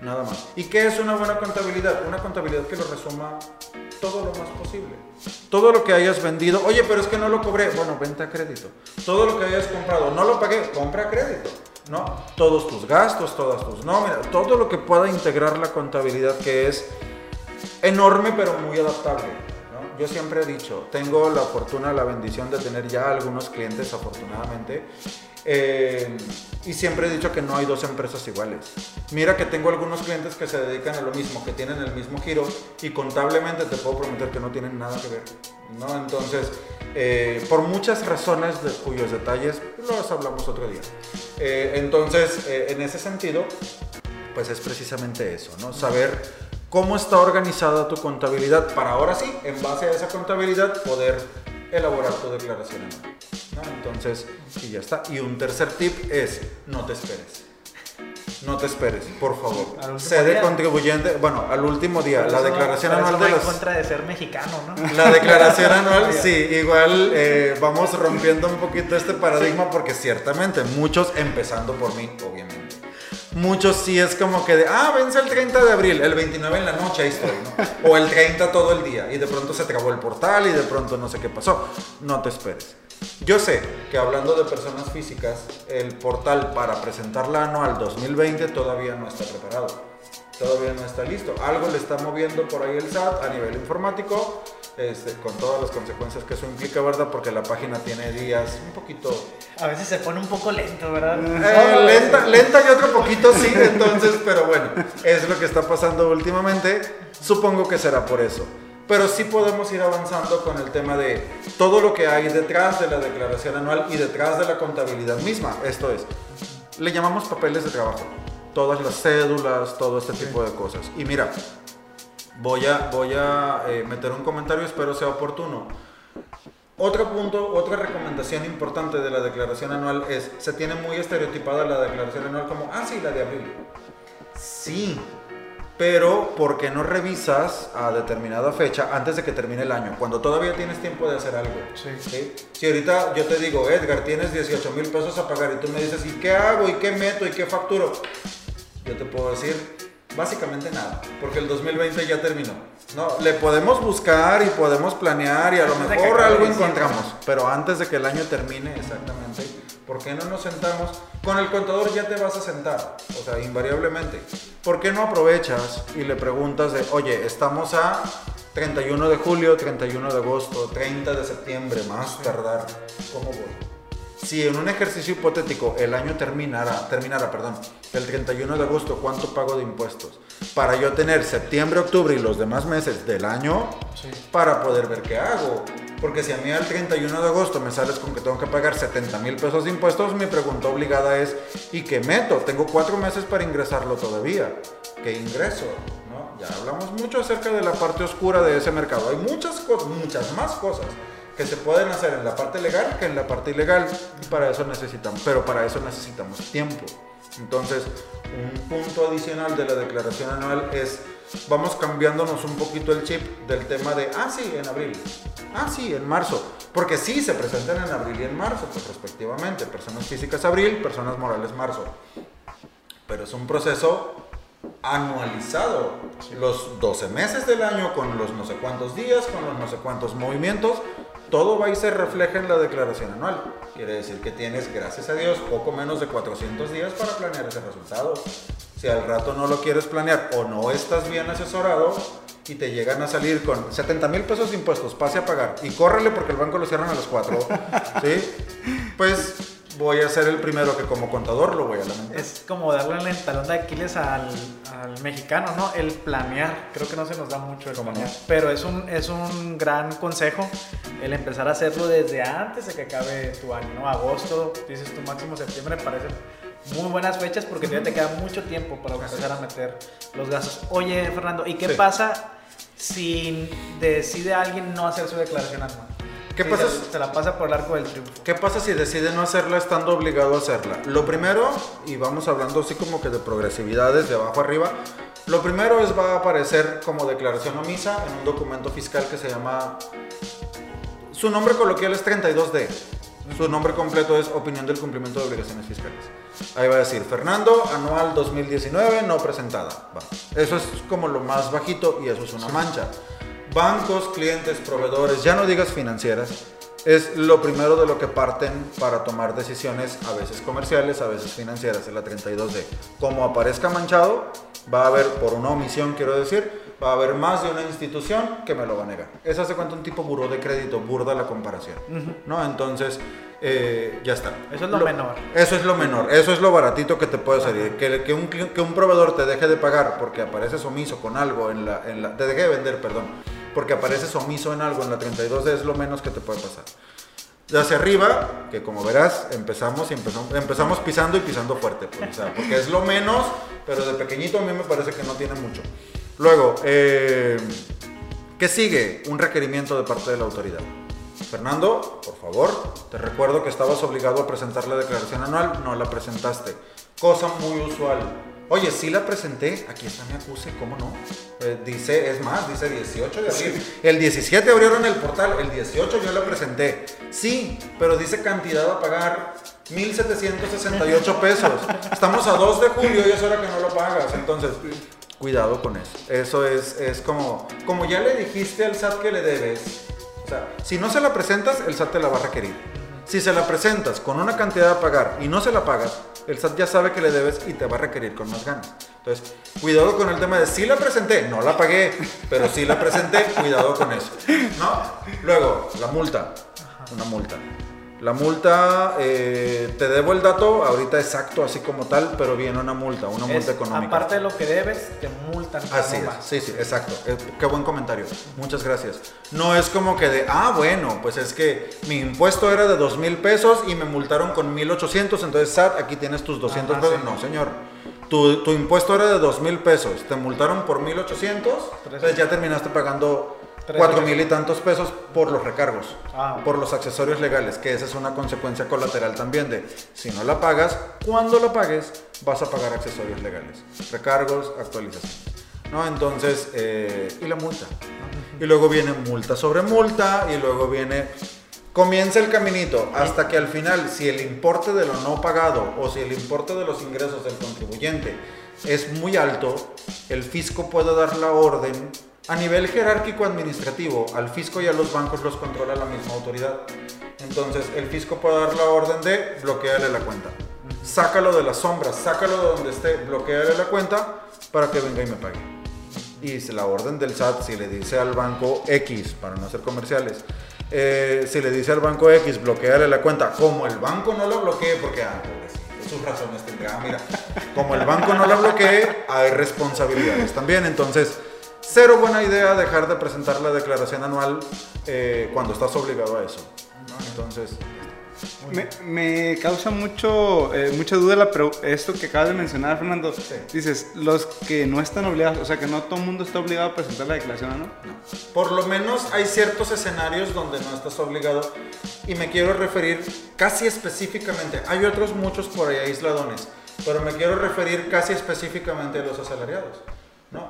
nada más. ¿Y qué es una buena contabilidad? Una contabilidad que lo resuma todo lo más posible. Todo lo que hayas vendido, oye, pero es que no lo cobré, bueno, venta a crédito. Todo lo que hayas comprado, no lo pagué, compra a crédito. ¿no? Todos tus gastos, todas tus nóminas, todo lo que pueda integrar la contabilidad que es enorme pero muy adaptable. Yo siempre he dicho, tengo la fortuna, la bendición de tener ya algunos clientes afortunadamente eh, y siempre he dicho que no hay dos empresas iguales. Mira que tengo algunos clientes que se dedican a lo mismo, que tienen el mismo giro y contablemente te puedo prometer que no tienen nada que ver. ¿no? Entonces, eh, por muchas razones de cuyos detalles los hablamos otro día. Eh, entonces, en ese sentido, pues es precisamente eso, ¿no? Saber cómo está organizada tu contabilidad para ahora sí, en base a esa contabilidad, poder elaborar tu declaración anual. ¿no? Entonces, y ya está. Y un tercer tip es, no te esperes. No te esperes, por favor. Sé de día. contribuyente, bueno, al último día, la declaración anual de las... contra de ser mexicano, ¿no? La declaración anual, sí, igual eh, vamos rompiendo un poquito este paradigma porque ciertamente muchos, empezando por mí, obviamente, muchos sí es como que de, ah, vence el 30 de abril, el 29 en la noche, ahí estoy, ¿no? O el 30 todo el día y de pronto se trabó el portal y de pronto no sé qué pasó. No te esperes. Yo sé que hablando de personas físicas, el portal para presentar la anual 2020 todavía no está preparado. Todavía no está listo. Algo le está moviendo por ahí el SAT a nivel informático, este, con todas las consecuencias que eso implica, ¿verdad? Porque la página tiene días un poquito A veces se pone un poco lento, ¿verdad? eh, lenta, lenta y otro poquito sí, entonces, pero bueno, es lo que está pasando últimamente. Supongo que será por eso. Pero sí podemos ir avanzando con el tema de todo lo que hay detrás de la declaración anual y detrás de la contabilidad misma. Esto es, le llamamos papeles de trabajo. Todas las cédulas, todo este tipo de cosas. Y mira, voy a, voy a eh, meter un comentario, espero sea oportuno. Otro punto, otra recomendación importante de la declaración anual es, se tiene muy estereotipada la declaración anual como, ah, sí, la de abril. Sí, pero ¿por qué no revisas a determinada fecha antes de que termine el año? Cuando todavía tienes tiempo de hacer algo. Sí. Si ahorita yo te digo, Edgar, tienes 18 mil pesos a pagar y tú me dices, ¿y qué hago? ¿Y qué meto? ¿Y qué facturo? Yo te puedo decir, básicamente nada, porque el 2020 ya terminó. No, le podemos buscar y podemos planear y a lo Antes mejor algo encontramos, pero antes de que el año termine, exactamente, ¿por qué no nos sentamos? Con el contador ya te vas a sentar, o sea, invariablemente. ¿Por qué no aprovechas y le preguntas de, oye, estamos a 31 de julio, 31 de agosto, 30 de septiembre, más tardar, ¿cómo voy? Si en un ejercicio hipotético el año terminara, terminara, perdón, el 31 de agosto, ¿cuánto pago de impuestos? Para yo tener septiembre, octubre y los demás meses del año Sí. para poder ver qué hago. Porque si a mí al 31 de agosto me sales con que tengo que pagar 70 mil pesos de impuestos, mi pregunta obligada es, ¿y qué meto? Tengo cuatro meses para ingresarlo todavía. ¿Qué ingreso? ¿No? Ya hablamos mucho acerca de la parte oscura de ese mercado. Hay muchas cosas, muchas más cosas que se pueden hacer en la parte legal que en la parte ilegal. Para eso necesitamos, pero para eso necesitamos tiempo. Entonces, un punto adicional de la declaración anual es, vamos cambiándonos un poquito el chip del tema de, ah, sí, en abril, ah, sí, en marzo, porque sí, se presentan en abril y en marzo, pues respectivamente, personas físicas abril, personas morales marzo. Pero es un proceso anualizado, los 12 meses del año, con los no sé cuántos días, con los no sé cuántos movimientos, todo va y se refleja en la declaración anual. Quiere decir que tienes, gracias a Dios, poco menos de 400 días para planear ese resultado. Si al rato no lo quieres planear o no estás bien asesorado y te llegan a salir con 70 mil pesos de impuestos, pase a pagar y córrele porque el banco lo cierran a las 4, ¿sí? Pues voy a ser el primero que como contador lo voy a lamentar. Es como darle en el talón de Aquiles al, al, mexicano, ¿no? El planear. Creo que no se nos da mucho el planear. Pero es un, es un gran consejo el empezar a hacerlo desde antes de que acabe tu año, ¿no? Agosto, dices tu máximo septiembre, parece muy buenas fechas porque todavía te queda mucho tiempo para empezar a meter los gastos. Oye, Fernando, ¿y qué sí. pasa si decide alguien no hacer su declaración anual? ¿Qué pasa? Se, la pasa por el arco del triunfo. ¿Qué pasa si decide no hacerla estando obligado a hacerla? Lo primero, y vamos hablando así como que de progresividades de abajo arriba, lo primero es va a aparecer como declaración omisa en un documento fiscal que se llama... Su nombre coloquial es 32D. Su nombre completo es Opinión del Cumplimiento de Obligaciones Fiscales. Ahí va a decir Fernando, anual 2019, no presentada. Eso es como lo más bajito y eso es una mancha bancos, clientes, proveedores, ya no digas financieras, es lo primero de lo que parten para tomar decisiones, a veces comerciales, a veces financieras, en la 32D. Como aparezca manchado, va a haber, por una omisión quiero decir, va a haber más de una institución que me lo va a negar. Eso hace cuenta un tipo buró de crédito, burda la comparación, uh -huh. ¿no? Entonces, eh, ya está. Eso es lo, lo, menor. Eso es lo menor, eso es lo baratito que te puede salir. Que, que, un, que un proveedor te deje de pagar porque apareces omiso con algo en la, en la... Te deje de vender, perdón porque apareces omiso en algo en la 32D es lo menos que te puede pasar. De hacia arriba, que como verás, empezamos y empezamos, empezamos pisando y pisando fuerte, pues, porque es lo menos, pero de pequeñito a mí me parece que no tiene mucho. Luego, eh, ¿qué sigue? Un requerimiento de parte de la autoridad. Fernando, por favor, te recuerdo que estabas obligado a presentar la declaración anual, no la presentaste. Cosa muy usual. Oye, sí la presenté, aquí está mi acuse, ¿cómo no? Eh, dice, es más, dice 18 de abril. Sí. El 17 abrieron el portal, el 18 yo la presenté. Sí, pero dice cantidad a pagar 1.768 pesos. Estamos a 2 de julio y es hora que no lo pagas. Entonces, cuidado con eso. Eso es, es como, como ya le dijiste al SAT que le debes. O sea, si no se la presentas, el SAT te la va a requerir. Si se la presentas con una cantidad a pagar y no se la pagas, el SAT ya sabe que le debes y te va a requerir con más ganas. Entonces, cuidado con el tema de si la presenté, no la pagué, pero si la presenté, cuidado con eso. ¿No? Luego, la multa. Una multa. La multa, eh, te debo el dato ahorita exacto, así como tal, pero viene una multa, una multa es, económica. Aparte de lo que debes, te multan. Así es, sí, sí, exacto. Eh, qué buen comentario. Muchas gracias. No es como que de, ah, bueno, pues es que mi impuesto era de dos mil pesos y me multaron con 1800, entonces SAT, aquí tienes tus 200 Ajá, pesos. sí. No, señor. Tu, tu, impuesto era de dos mil pesos, te multaron por 1800, entonces ya terminaste pagando cuatro mil y tantos pesos por los recargos, Ah, por los accesorios legales, que esa es una consecuencia colateral también de si no la pagas, cuando la pagues vas a pagar accesorios legales, recargos, actualización. ¿no? Entonces, eh, y la multa. ¿no? Y luego viene multa sobre multa y luego viene, comienza el caminito hasta que al final, si el importe de lo no pagado o si el importe de los ingresos del contribuyente es muy alto, el fisco puede dar la orden a nivel jerárquico administrativo, al fisco y a los bancos los controla la misma autoridad. Entonces, el fisco puede dar la orden de bloquearle la cuenta. Sácalo de las sombras, sácalo de donde esté, bloquearle la cuenta para que venga y me pague. Y la orden del SAT, si le dice al banco X, para no hacer comerciales, eh, si le dice al banco X, bloquearle la cuenta, como el banco no lo bloquee, porque, ah, pobrecito, sus razones tendrá, mira, como el banco no la bloquee, hay responsabilidades también. Entonces, cero buena idea dejar de presentar la declaración anual eh, cuando estás obligado a eso. Entonces, Me, me, causa mucho, eh, mucha duda la, esto que acabas de mencionar, Fernando. Dices, los que no están obligados, o sea, que no todo el mundo está obligado a presentar la declaración, ¿no? No. Por lo menos hay ciertos escenarios donde no estás obligado y me quiero referir casi específicamente. Hay otros muchos por ahí aisladones, pero me quiero referir casi específicamente a los asalariados, ¿no?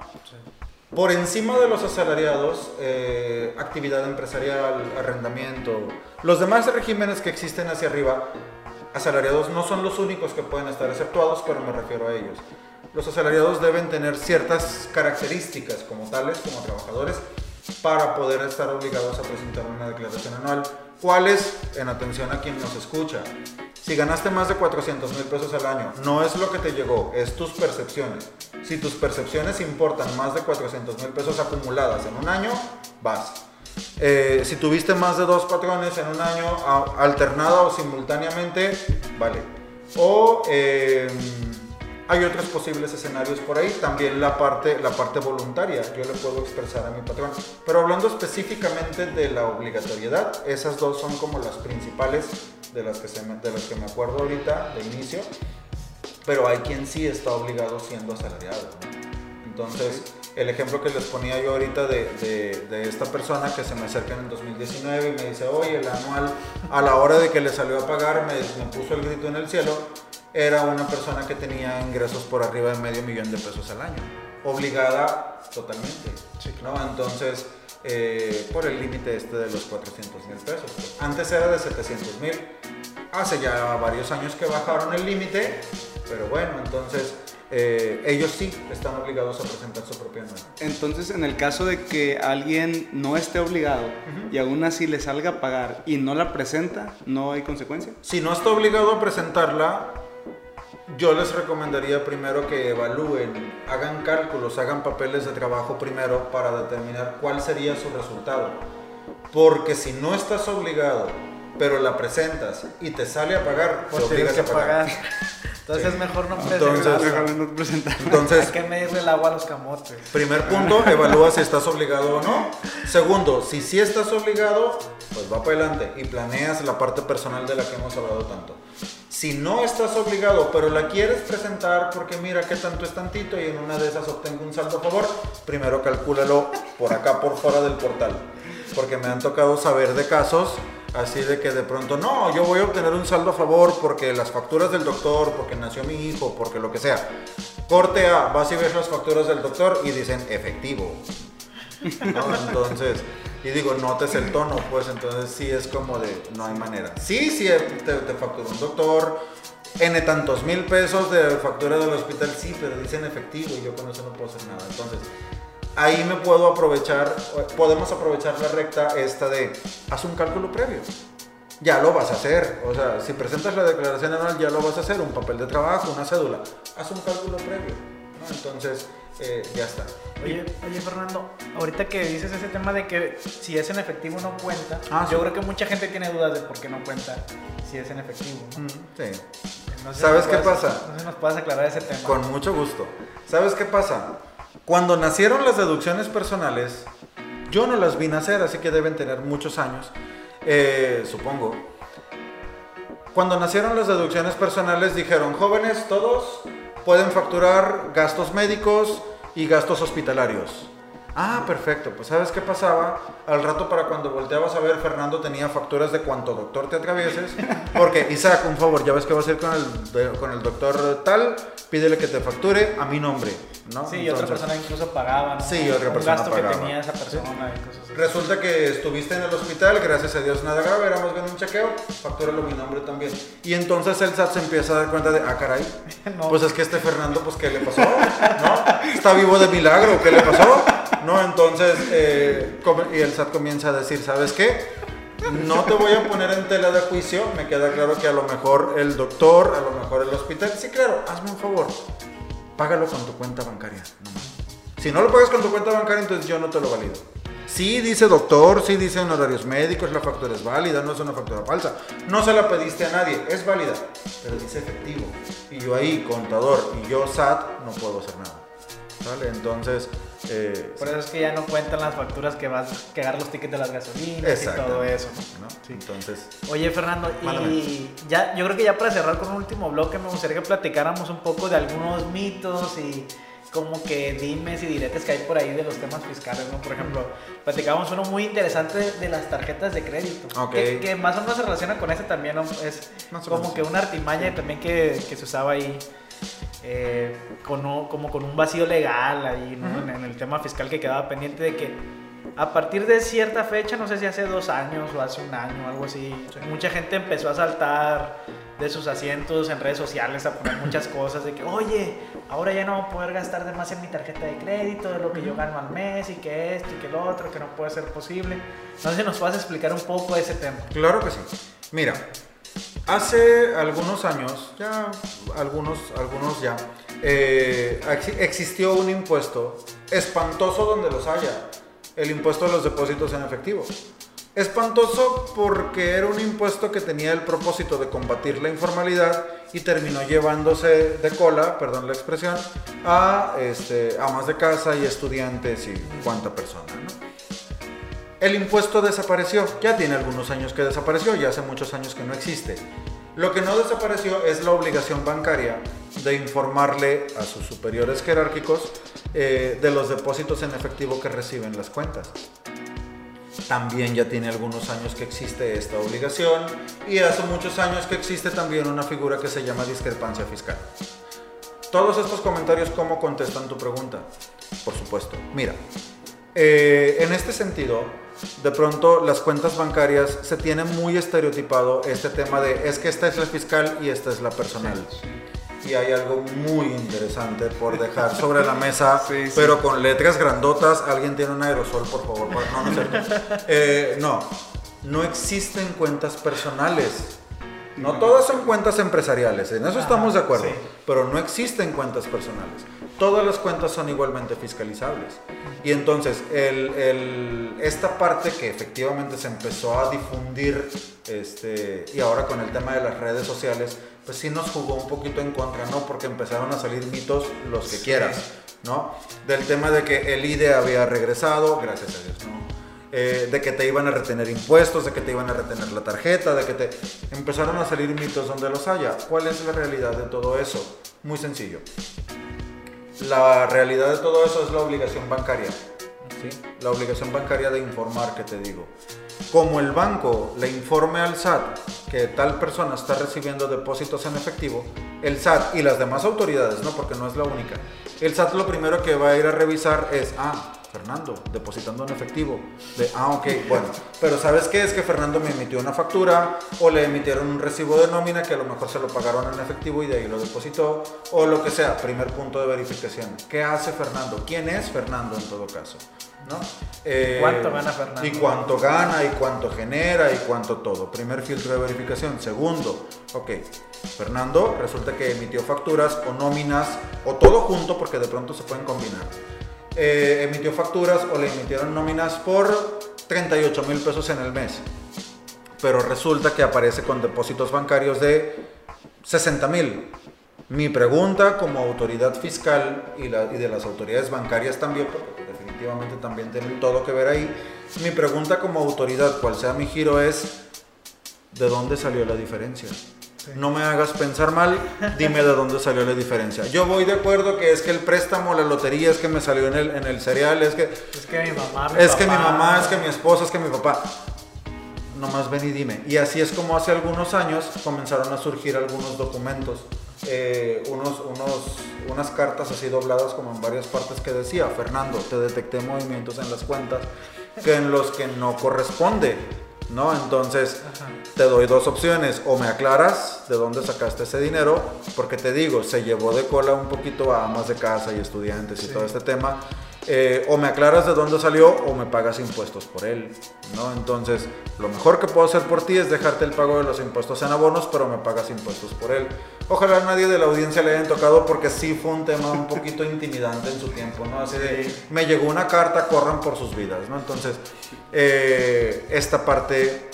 Por encima de los asalariados, eh, actividad empresarial, arrendamiento, los demás regímenes que existen hacia arriba, asalariados no son los únicos que pueden estar exceptuados, pero me refiero a ellos. Los asalariados deben tener ciertas características como tales, como trabajadores, para poder estar obligados a presentar una declaración anual. ¿Cuáles? En atención a quien nos escucha. Si ganaste más de 400 mil pesos al año, no es lo que te llegó, es tus percepciones. Si tus percepciones importan más de 400 mil pesos acumuladas en un año, vas. Eh, si tuviste más de dos patrones en un año alternada o simultáneamente, vale. O em, hay otros posibles escenarios por ahí, también la parte, la parte voluntaria, yo le puedo expresar a mi patrón. Pero hablando específicamente de la obligatoriedad, esas dos son como las principales de las que, se me, de las que me acuerdo ahorita de inicio, pero hay quien sí está obligado siendo asalariado. Entonces, el ejemplo que les ponía yo ahorita de, de, esta persona que se me acerca en el 2019 y me dice, oye, el anual, a la hora de que le salió a pagar, me, me puso el grito en el cielo, era una persona que tenía ingresos por arriba de medio millón de pesos al año, obligada totalmente. ¿no? Entonces, eh, por el límite este de los 400 mil pesos. Antes era de 700 mil, hace ya varios años que bajaron el límite, pero bueno, entonces eh, ellos sí están obligados a presentar su propia nueva. Entonces, en el caso de que alguien no esté obligado y aún así le salga a pagar y no la presenta, ¿no hay consecuencia? Si no está obligado a presentarla, yo les recomendaría primero que evalúen, hagan cálculos, hagan papeles de trabajo primero para determinar cuál sería su resultado. Porque si no estás obligado, pero la presentas y te sale a pagar, pues te obligas a pagar. Entonces es mejor no presentar. Entonces, Hay que medirle el agua a los camotes. Primer punto, evalúa si estás obligado o no. Segundo, si sí estás obligado, pues va para adelante y planeas la parte personal de la que hemos hablado tanto. Si no estás obligado, pero la quieres presentar porque mira que tanto es tantito y en una de esas obtengo un saldo a favor, primero calcúlalo por acá, por fuera del portal. Porque me han tocado saber de casos Así de que de pronto, no, yo voy a obtener un saldo a favor porque las facturas del doctor, porque nació mi hijo, porque lo que sea. Corte A, vas y ves las facturas del doctor y dicen efectivo. Entonces, y digo, notes el tono, pues entonces sí es como de, no hay manera. Sí, sí, te, te factura un doctor, N tantos mil pesos de factura del hospital, sí, pero dicen efectivo y yo con eso no puedo hacer nada. Entonces, ahí me puedo aprovechar, podemos aprovechar la recta esta de, haz un cálculo previo. Ya lo vas a hacer, o sea, si presentas la declaración anual ya lo vas a hacer, un papel de trabajo, una cédula, haz un cálculo previo. Entonces, eh, ya está. Oye, oye, Fernando, ahorita que dices ese tema de que si es en efectivo no cuenta, ah, yo creo que mucha gente tiene dudas de por qué no cuenta si es en efectivo. sí. ¿Sabes qué pasa? No sé nos puedes aclarar ese tema. Con mucho gusto. ¿Sabes qué pasa? Cuando nacieron las deducciones personales, yo no las vi nacer, así que deben tener muchos años, eh, supongo. Cuando nacieron las deducciones personales dijeron, jóvenes todos pueden facturar gastos médicos y gastos hospitalarios. Ah, perfecto. Pues ¿sabes qué pasaba? Al rato para cuando volteabas a ver, Fernando tenía facturas de cuánto doctor te atravieses. Porque, Isaac, un favor, ya ves que vas a ir con el, con el doctor tal, pídele que te facture a mi nombre. ¿no? Sí, y otra persona incluso pagaba, ¿no? Sí, otra persona gasto pagaba. que tenía esa persona. Resulta que estuviste en el hospital, gracias a Dios nada grave, éramos viendo un chequeo, factúralo mi nombre también. Y entonces el SAT se empieza a dar cuenta de, ah, caray, pues es que este Fernando, pues, ¿qué le pasó? ¿No? ¿Está vivo de milagro? ¿Qué le pasó? ¿No? Entonces, eh, y el SAT comienza a decir, ¿sabes qué? No te voy a poner en tela de juicio, me queda claro que a lo mejor el doctor, a lo mejor el hospital, sí, claro, hazme un favor, págalo con tu cuenta bancaria. Si no lo pagas con tu cuenta bancaria, entonces yo no te lo valido. Sí dice doctor, sí dice honorarios médicos, la factura es válida, no es una factura falsa. No se la pediste a nadie, es válida, pero dice efectivo. Y yo ahí, contador, y yo SAT, no puedo hacer nada. ¿Vale? Entonces, Eh, Por eso es que ya no cuentan las facturas que vas a quedar los tickets de las gasolinas y todo eso. ¿no? Entonces, Oye, Fernando, Mándame. y ya, yo creo que ya para cerrar con un último bloque, me gustaría que platicáramos un poco de algunos mitos y como que dimes y diretes que hay por ahí de los temas fiscales, ¿no? Por ejemplo, platicábamos uno muy interesante de las tarjetas de crédito, que, que más o menos se relaciona con ese también, ¿no? Es como que una artimaña también que, que se usaba ahí. Eh, con, como con un vacío legal ahí, ¿no? En, en el tema fiscal que quedaba pendiente de que a partir de cierta fecha, no sé si hace dos años o hace un año algo así, mucha gente empezó a saltar de sus asientos en redes sociales a poner muchas cosas de que, oye, ahora ya no voy a poder gastar de más en mi tarjeta de crédito, de lo que yo gano al mes y que esto y que lo otro, que no puede ser posible. No sé si nos puedes explicar un poco ese tema. Claro que sí. Mira, hace algunos años, ya algunos, algunos ya, eh, ex- existió un impuesto espantoso donde los haya, el impuesto a los depósitos en efectivo. Espantoso porque era un impuesto que tenía el propósito de combatir la informalidad y terminó llevándose de cola, perdón la expresión, a este, amas de casa y estudiantes y cuánta persona, ¿no? El impuesto desapareció, ya tiene algunos años que desapareció, ya hace muchos años que no existe. Lo que no desapareció es la obligación bancaria de informarle a sus superiores jerárquicos eh, de los depósitos en efectivo que reciben las cuentas. También ya tiene algunos años que existe esta obligación y hace muchos años que existe también una figura que se llama discrepancia fiscal. Todos estos comentarios, ¿cómo contestan tu pregunta? Por supuesto. Mira, eh, en este sentido, de pronto las cuentas bancarias se tiene muy estereotipado este tema de es que esta es la fiscal y esta es la personal. Y hay algo muy interesante por dejar sobre la mesa, Sí, sí. pero con letras grandotas. Alguien tiene un aerosol, por favor. No, no es cierto. Eh, no, no existen cuentas personales. No todas son cuentas empresariales, en eso estamos de acuerdo, sí. pero no existen cuentas personales. Todas las cuentas son igualmente fiscalizables. Y entonces, el- el- esta parte que efectivamente se empezó a difundir, este, y ahora con el tema de las redes sociales, pues sí nos jugó un poquito en contra, ¿no? Porque empezaron a salir mitos los que quieras, ¿no? Del tema de que el IDE había regresado, gracias a Dios, ¿no? Eh, de que te iban a retener impuestos, de que te iban a retener la tarjeta, de que te... Empezaron a salir mitos donde los haya. ¿Cuál es la realidad de todo eso? Muy sencillo. La realidad de todo eso es la obligación bancaria. ¿sí? La obligación bancaria de informar, que te digo. Como el banco le informe al SAT que tal persona está recibiendo depósitos en efectivo, el SAT y las demás autoridades, no porque no es la única, el SAT lo primero que va a ir a revisar es, ah, Fernando, depositando en efectivo. De, ah, ok, bueno. Pero ¿sabes qué? Es que Fernando me emitió una factura o le emitieron un recibo de nómina que a lo mejor se lo pagaron en efectivo y de ahí lo depositó o lo que sea. Primer punto de verificación. ¿Qué hace Fernando? ¿Quién es Fernando en todo caso? ¿No? Eh, ¿Cuánto gana Fernando? Y cuánto gana y cuánto genera y cuánto todo. Primer filtro de verificación. Segundo, ok. Fernando resulta que emitió facturas o nóminas o todo junto porque de pronto se pueden combinar eh, emitió facturas o le emitieron nóminas por 38 mil pesos en el mes. Pero resulta que aparece con depósitos bancarios de 60 mil. Mi pregunta como autoridad fiscal y, y de las autoridades bancarias también, porque definitivamente también tiene todo que ver ahí, mi pregunta como autoridad, cual sea mi giro, es ¿de dónde salió la diferencia? No me hagas pensar mal, dime de dónde salió la diferencia. Yo voy de acuerdo que es que el préstamo, la lotería, es que me salió en el, en el cereal, es que, Es que mi mamá, mi es que mi mamá, es que mi esposa, es que mi papá. Nomás ven y dime. Y así es como hace algunos años comenzaron a surgir algunos documentos, eh, unos, unos, unas cartas así dobladas como en varias partes que decía, Fernando, te detecté movimientos en las cuentas que en los que no corresponde, ¿no? Entonces Ajá. te doy dos opciones, o me aclaras de dónde sacaste ese dinero, porque te digo, se llevó de cola un poquito a amas de casa y estudiantes y todo este tema, eh, o me aclaras de dónde salió o me pagas impuestos por él, ¿no? Entonces, lo mejor que puedo hacer por ti es dejarte el pago de los impuestos en abonos, pero me pagas impuestos por él. Ojalá a nadie de la audiencia le hayan tocado porque sí fue un tema un poquito intimidante en su tiempo, ¿no? Así de, me llegó una carta, corran por sus vidas, ¿no? Entonces, eh, esta parte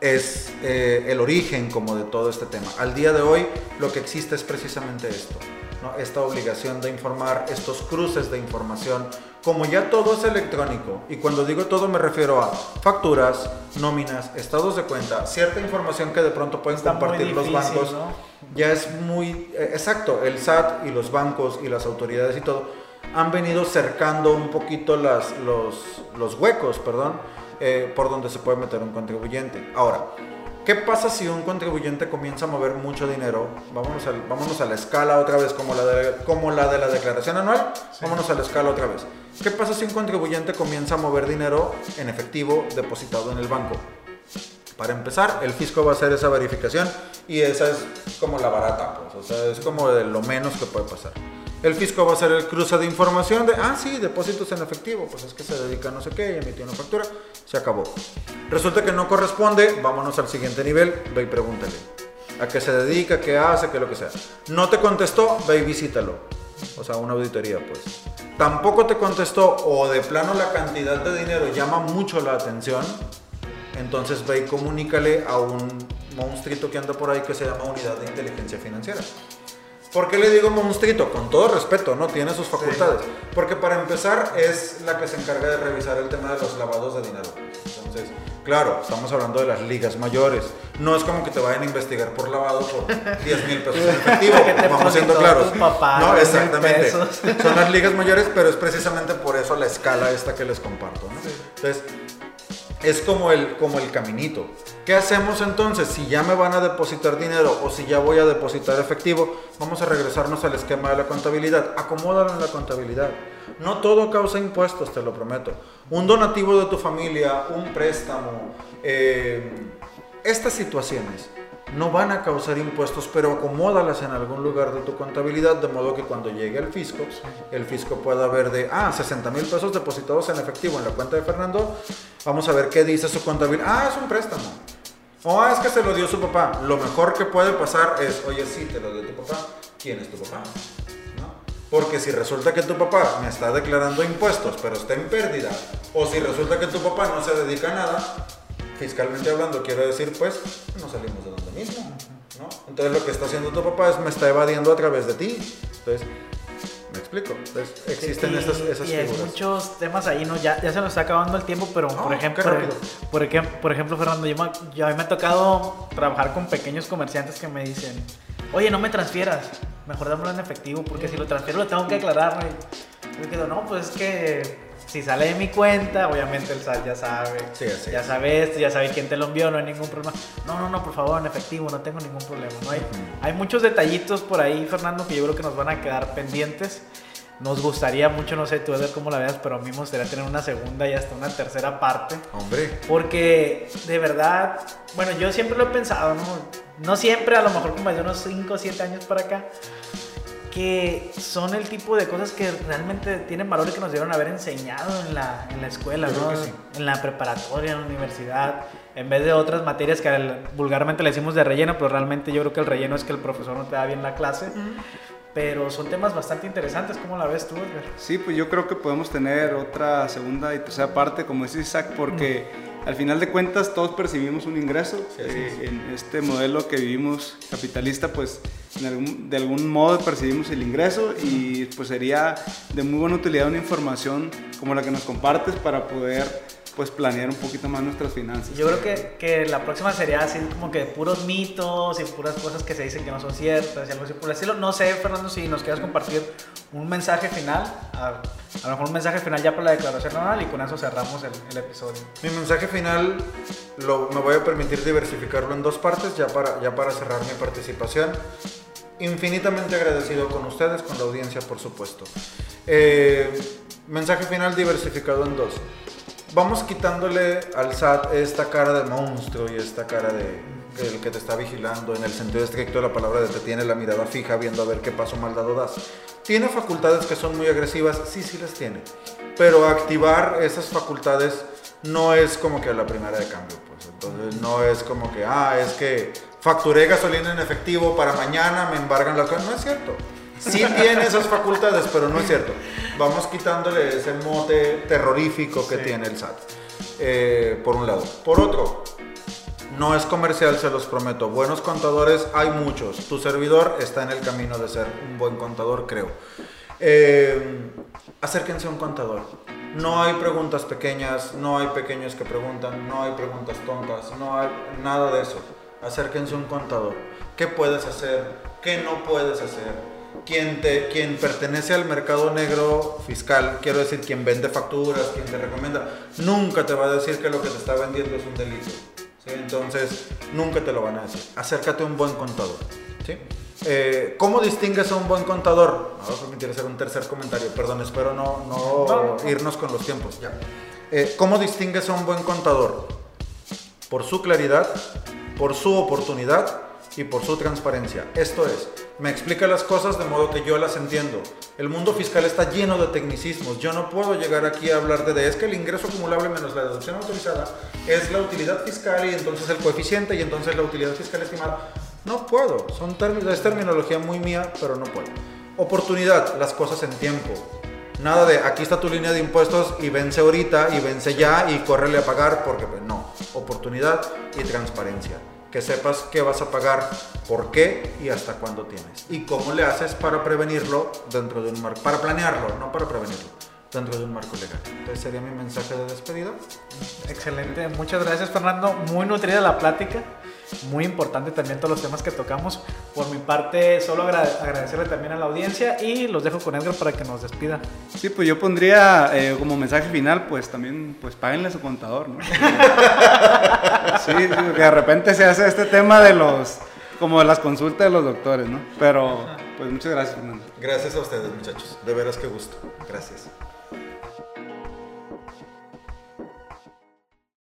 es eh, el origen como de todo este tema. Al día de hoy lo que existe es precisamente esto. ¿no? esta obligación de informar, estos cruces de información, como ya todo es electrónico, y cuando digo todo me refiero a facturas, nóminas, estados de cuenta, cierta información que de pronto pueden Está compartir los bancos, ¿no? ya es muy eh, exacto, el SAT y los bancos y las autoridades y todo han venido cercando un poquito las, los, los huecos, perdón, eh, por donde se puede meter un contribuyente. Ahora, ¿qué pasa si un contribuyente comienza a mover mucho dinero? Vámonos, al- vámonos a la escala otra vez, como la, de, como la de la declaración anual, vámonos a la escala otra vez. ¿Qué pasa si un contribuyente comienza a mover dinero en efectivo depositado en el banco? Para empezar, el fisco va a hacer esa verificación y esa es como la barata, pues, o sea, es como de lo menos que puede pasar. El fisco va a hacer el cruce de información de, ah, sí, depósitos en efectivo, pues es que se dedica a no sé qué y emitió una factura, se acabó. Resulta que no corresponde, vámonos al siguiente nivel, ve y pregúntale. ¿A qué se dedica? ¿Qué hace? ¿Qué lo que sea? No te contestó, ve y visítalo. O sea, una auditoría, pues. Tampoco te contestó o de plano la cantidad de dinero llama mucho la atención, entonces ve y comunícale a un monstruito que anda por ahí que se llama Unidad de Inteligencia Financiera. ¿Por qué le digo monstruito? Con todo respeto, ¿no? Tiene sus facultades. Porque para empezar es la que se encarga de revisar el tema de los lavados de dinero. Entonces, claro, estamos hablando de las ligas mayores. No es como que te vayan a investigar por lavado por 10 mil pesos en efectivo. Vamos siendo claros. tu papá, no, 10,000 exactamente. Son las ligas mayores, pero es precisamente por eso la escala esta que les comparto. ¿no? Entonces, es como el, como el caminito. ¿Qué hacemos entonces? Si ya me van a depositar dinero o si ya voy a depositar efectivo, vamos a regresarnos al esquema de la contabilidad. Acomódalo en la contabilidad. No todo causa impuestos, te lo prometo. Un donativo de tu familia, un préstamo, eh, estas situaciones no van a causar impuestos, pero acomódalas en algún lugar de tu contabilidad, de modo que cuando llegue el fisco, el fisco pueda ver de, ah, 60 mil pesos depositados en efectivo en la cuenta de Fernando, vamos a ver qué dice su contabilidad. Ah, es un préstamo. O ah, es que se lo dio su papá. Lo mejor que puede pasar es, oye, sí, te lo dio tu papá. ¿Quién es tu papá? Porque si resulta que tu papá me está declarando impuestos, pero está en pérdida, o si resulta que tu papá no se dedica a nada, fiscalmente hablando, quiero decir, pues, no salimos de donde mismo, ¿no? Entonces lo que está haciendo tu papá es me está evadiendo a través de ti. Entonces, me explico. Entonces, existen y, esas, esas y hay figuras. muchos temas ahí, ¿no? Ya, ya se nos está acabando el tiempo, pero No, por ejemplo, por, ejemplo, por ejemplo, Fernando, yo, me- yo a mí me ha tocado trabajar con pequeños comerciantes que me dicen, oye, no me transfieras, mejor dámelo en efectivo, porque si lo transfiero lo tengo que aclarar. ¿no?". Y yo quedo, no, pues es que si sale de mi cuenta, obviamente el SAT ya sabe, Sí, así ya es. sabe esto, ya sabe quién te lo envió, no hay ningún problema. No, no, no, por favor, en efectivo, no tengo ningún problema. ¿no? Hay, hay muchos detallitos por ahí, Fernando, que yo creo que nos van a quedar pendientes. Nos gustaría mucho, no sé tú, ver cómo la veas, pero a mí me gustaría tener una segunda y hasta una tercera parte. Hombre, Porque de verdad, bueno, yo siempre lo he pensado, ¿no? No siempre, a lo mejor como de unos 5 o 7 años para acá, que son el tipo de cosas que realmente tienen valor y que nos dieron haber enseñado en la, en la escuela. En la preparatoria, en la universidad, en vez de otras materias que vulgarmente le decimos de relleno, pero realmente yo creo que el relleno es que el profesor no te da bien la clase. Pero son temas bastante interesantes, ¿cómo la ves tú, Edgar? Sí, pues yo creo que podemos tener otra segunda y tercera parte, como dice Isaac, porque al final de cuentas todos percibimos un ingreso. Sí, Eh, en este modelo que vivimos capitalista, pues algún- de algún modo percibimos el ingreso y pues sería de muy buena utilidad una información como la que nos compartes para poder pues planear un poquito más nuestras finanzas. Yo creo que, que la próxima sería así como que puros mitos y puras cosas que se dicen que no son ciertas y algo así por el estilo. No sé, Fernando, si nos quieras compartir un mensaje final, a, a lo mejor un mensaje final ya para la declaración anual y con eso cerramos el, el episodio. Mi mensaje final lo, me voy a permitir diversificarlo en dos partes ya para, ya para cerrar mi participación. Infinitamente agradecido con ustedes, con la audiencia por supuesto. Eh, mensaje final diversificado en dos. Vamos quitándole al SAT esta cara de monstruo y esta cara de el que te está vigilando en el sentido estricto de la palabra de te tiene la mirada fija viendo a ver qué paso mal dado das. Tiene facultades que son muy agresivas, sí, sí las tiene. Pero activar esas facultades no es como que la primera de cambio, pues. Entonces no es como que, ah, es que facturé gasolina en efectivo para mañana, me embargan las cosas. No es cierto. Sí tiene esas facultades, pero no es cierto. Vamos quitándole ese mote terrorífico que tiene el SAT. eh, por un lado. Por otro, No es comercial, se los prometo. Buenos contadores hay muchos. Tu servidor está en el camino de ser un buen contador, creo. Eh, acérquense a un contador. No hay preguntas pequeñas, no hay pequeños que preguntan, no hay preguntas tontas, no hay nada de eso. Acérquense a un contador. ¿Qué puedes hacer? ¿Qué no puedes hacer? Quien, te, quien pertenece al mercado negro fiscal, quiero decir, quien vende facturas, quien te recomienda, nunca te va a decir que lo que te está vendiendo es un delito. Entonces, nunca te lo van a decir. Acércate a un buen contador. ¿sí? Eh, ¿Cómo distingues a un buen contador? Me voy a permitir hacer un tercer comentario, perdón, espero no, no, irnos con los tiempos. Ya. Eh, ¿Cómo distingues a un buen contador? Por su claridad, por su oportunidad y por su transparencia. Esto es, me explica las cosas de modo que yo las entiendo. El mundo fiscal está lleno de tecnicismos. Yo no puedo llegar aquí a hablar de, es que el ingreso acumulable menos la deducción autorizada es la utilidad fiscal y entonces el coeficiente y entonces la utilidad fiscal estimada. No puedo, Son es terminología muy mía, pero no puedo. Oportunidad, las cosas en tiempo. Nada de aquí está tu línea de impuestos y vence ahorita y vence ya y córrele a pagar porque pues, no. Oportunidad y transparencia. Que sepas qué vas a pagar, por qué y hasta cuándo tienes. Y cómo le haces para prevenirlo dentro de un marco, para planearlo, no para prevenirlo dentro de un marco legal. Entonces sería mi mensaje de despedida. Excelente, muchas gracias Fernando, muy nutrida la plática muy importante también todos los temas que tocamos. Por mi parte, solo agradecerle también a la audiencia y los dejo con Edgar para que nos despida. Sí, pues yo pondría eh, como mensaje final, pues también, pues páguenle a su contador, ¿no? sí, que de repente se hace este tema de los, como de las consultas de los doctores, ¿no? Pero, pues muchas gracias, Fernando. Gracias a ustedes, muchachos. De veras que gusto. Gracias.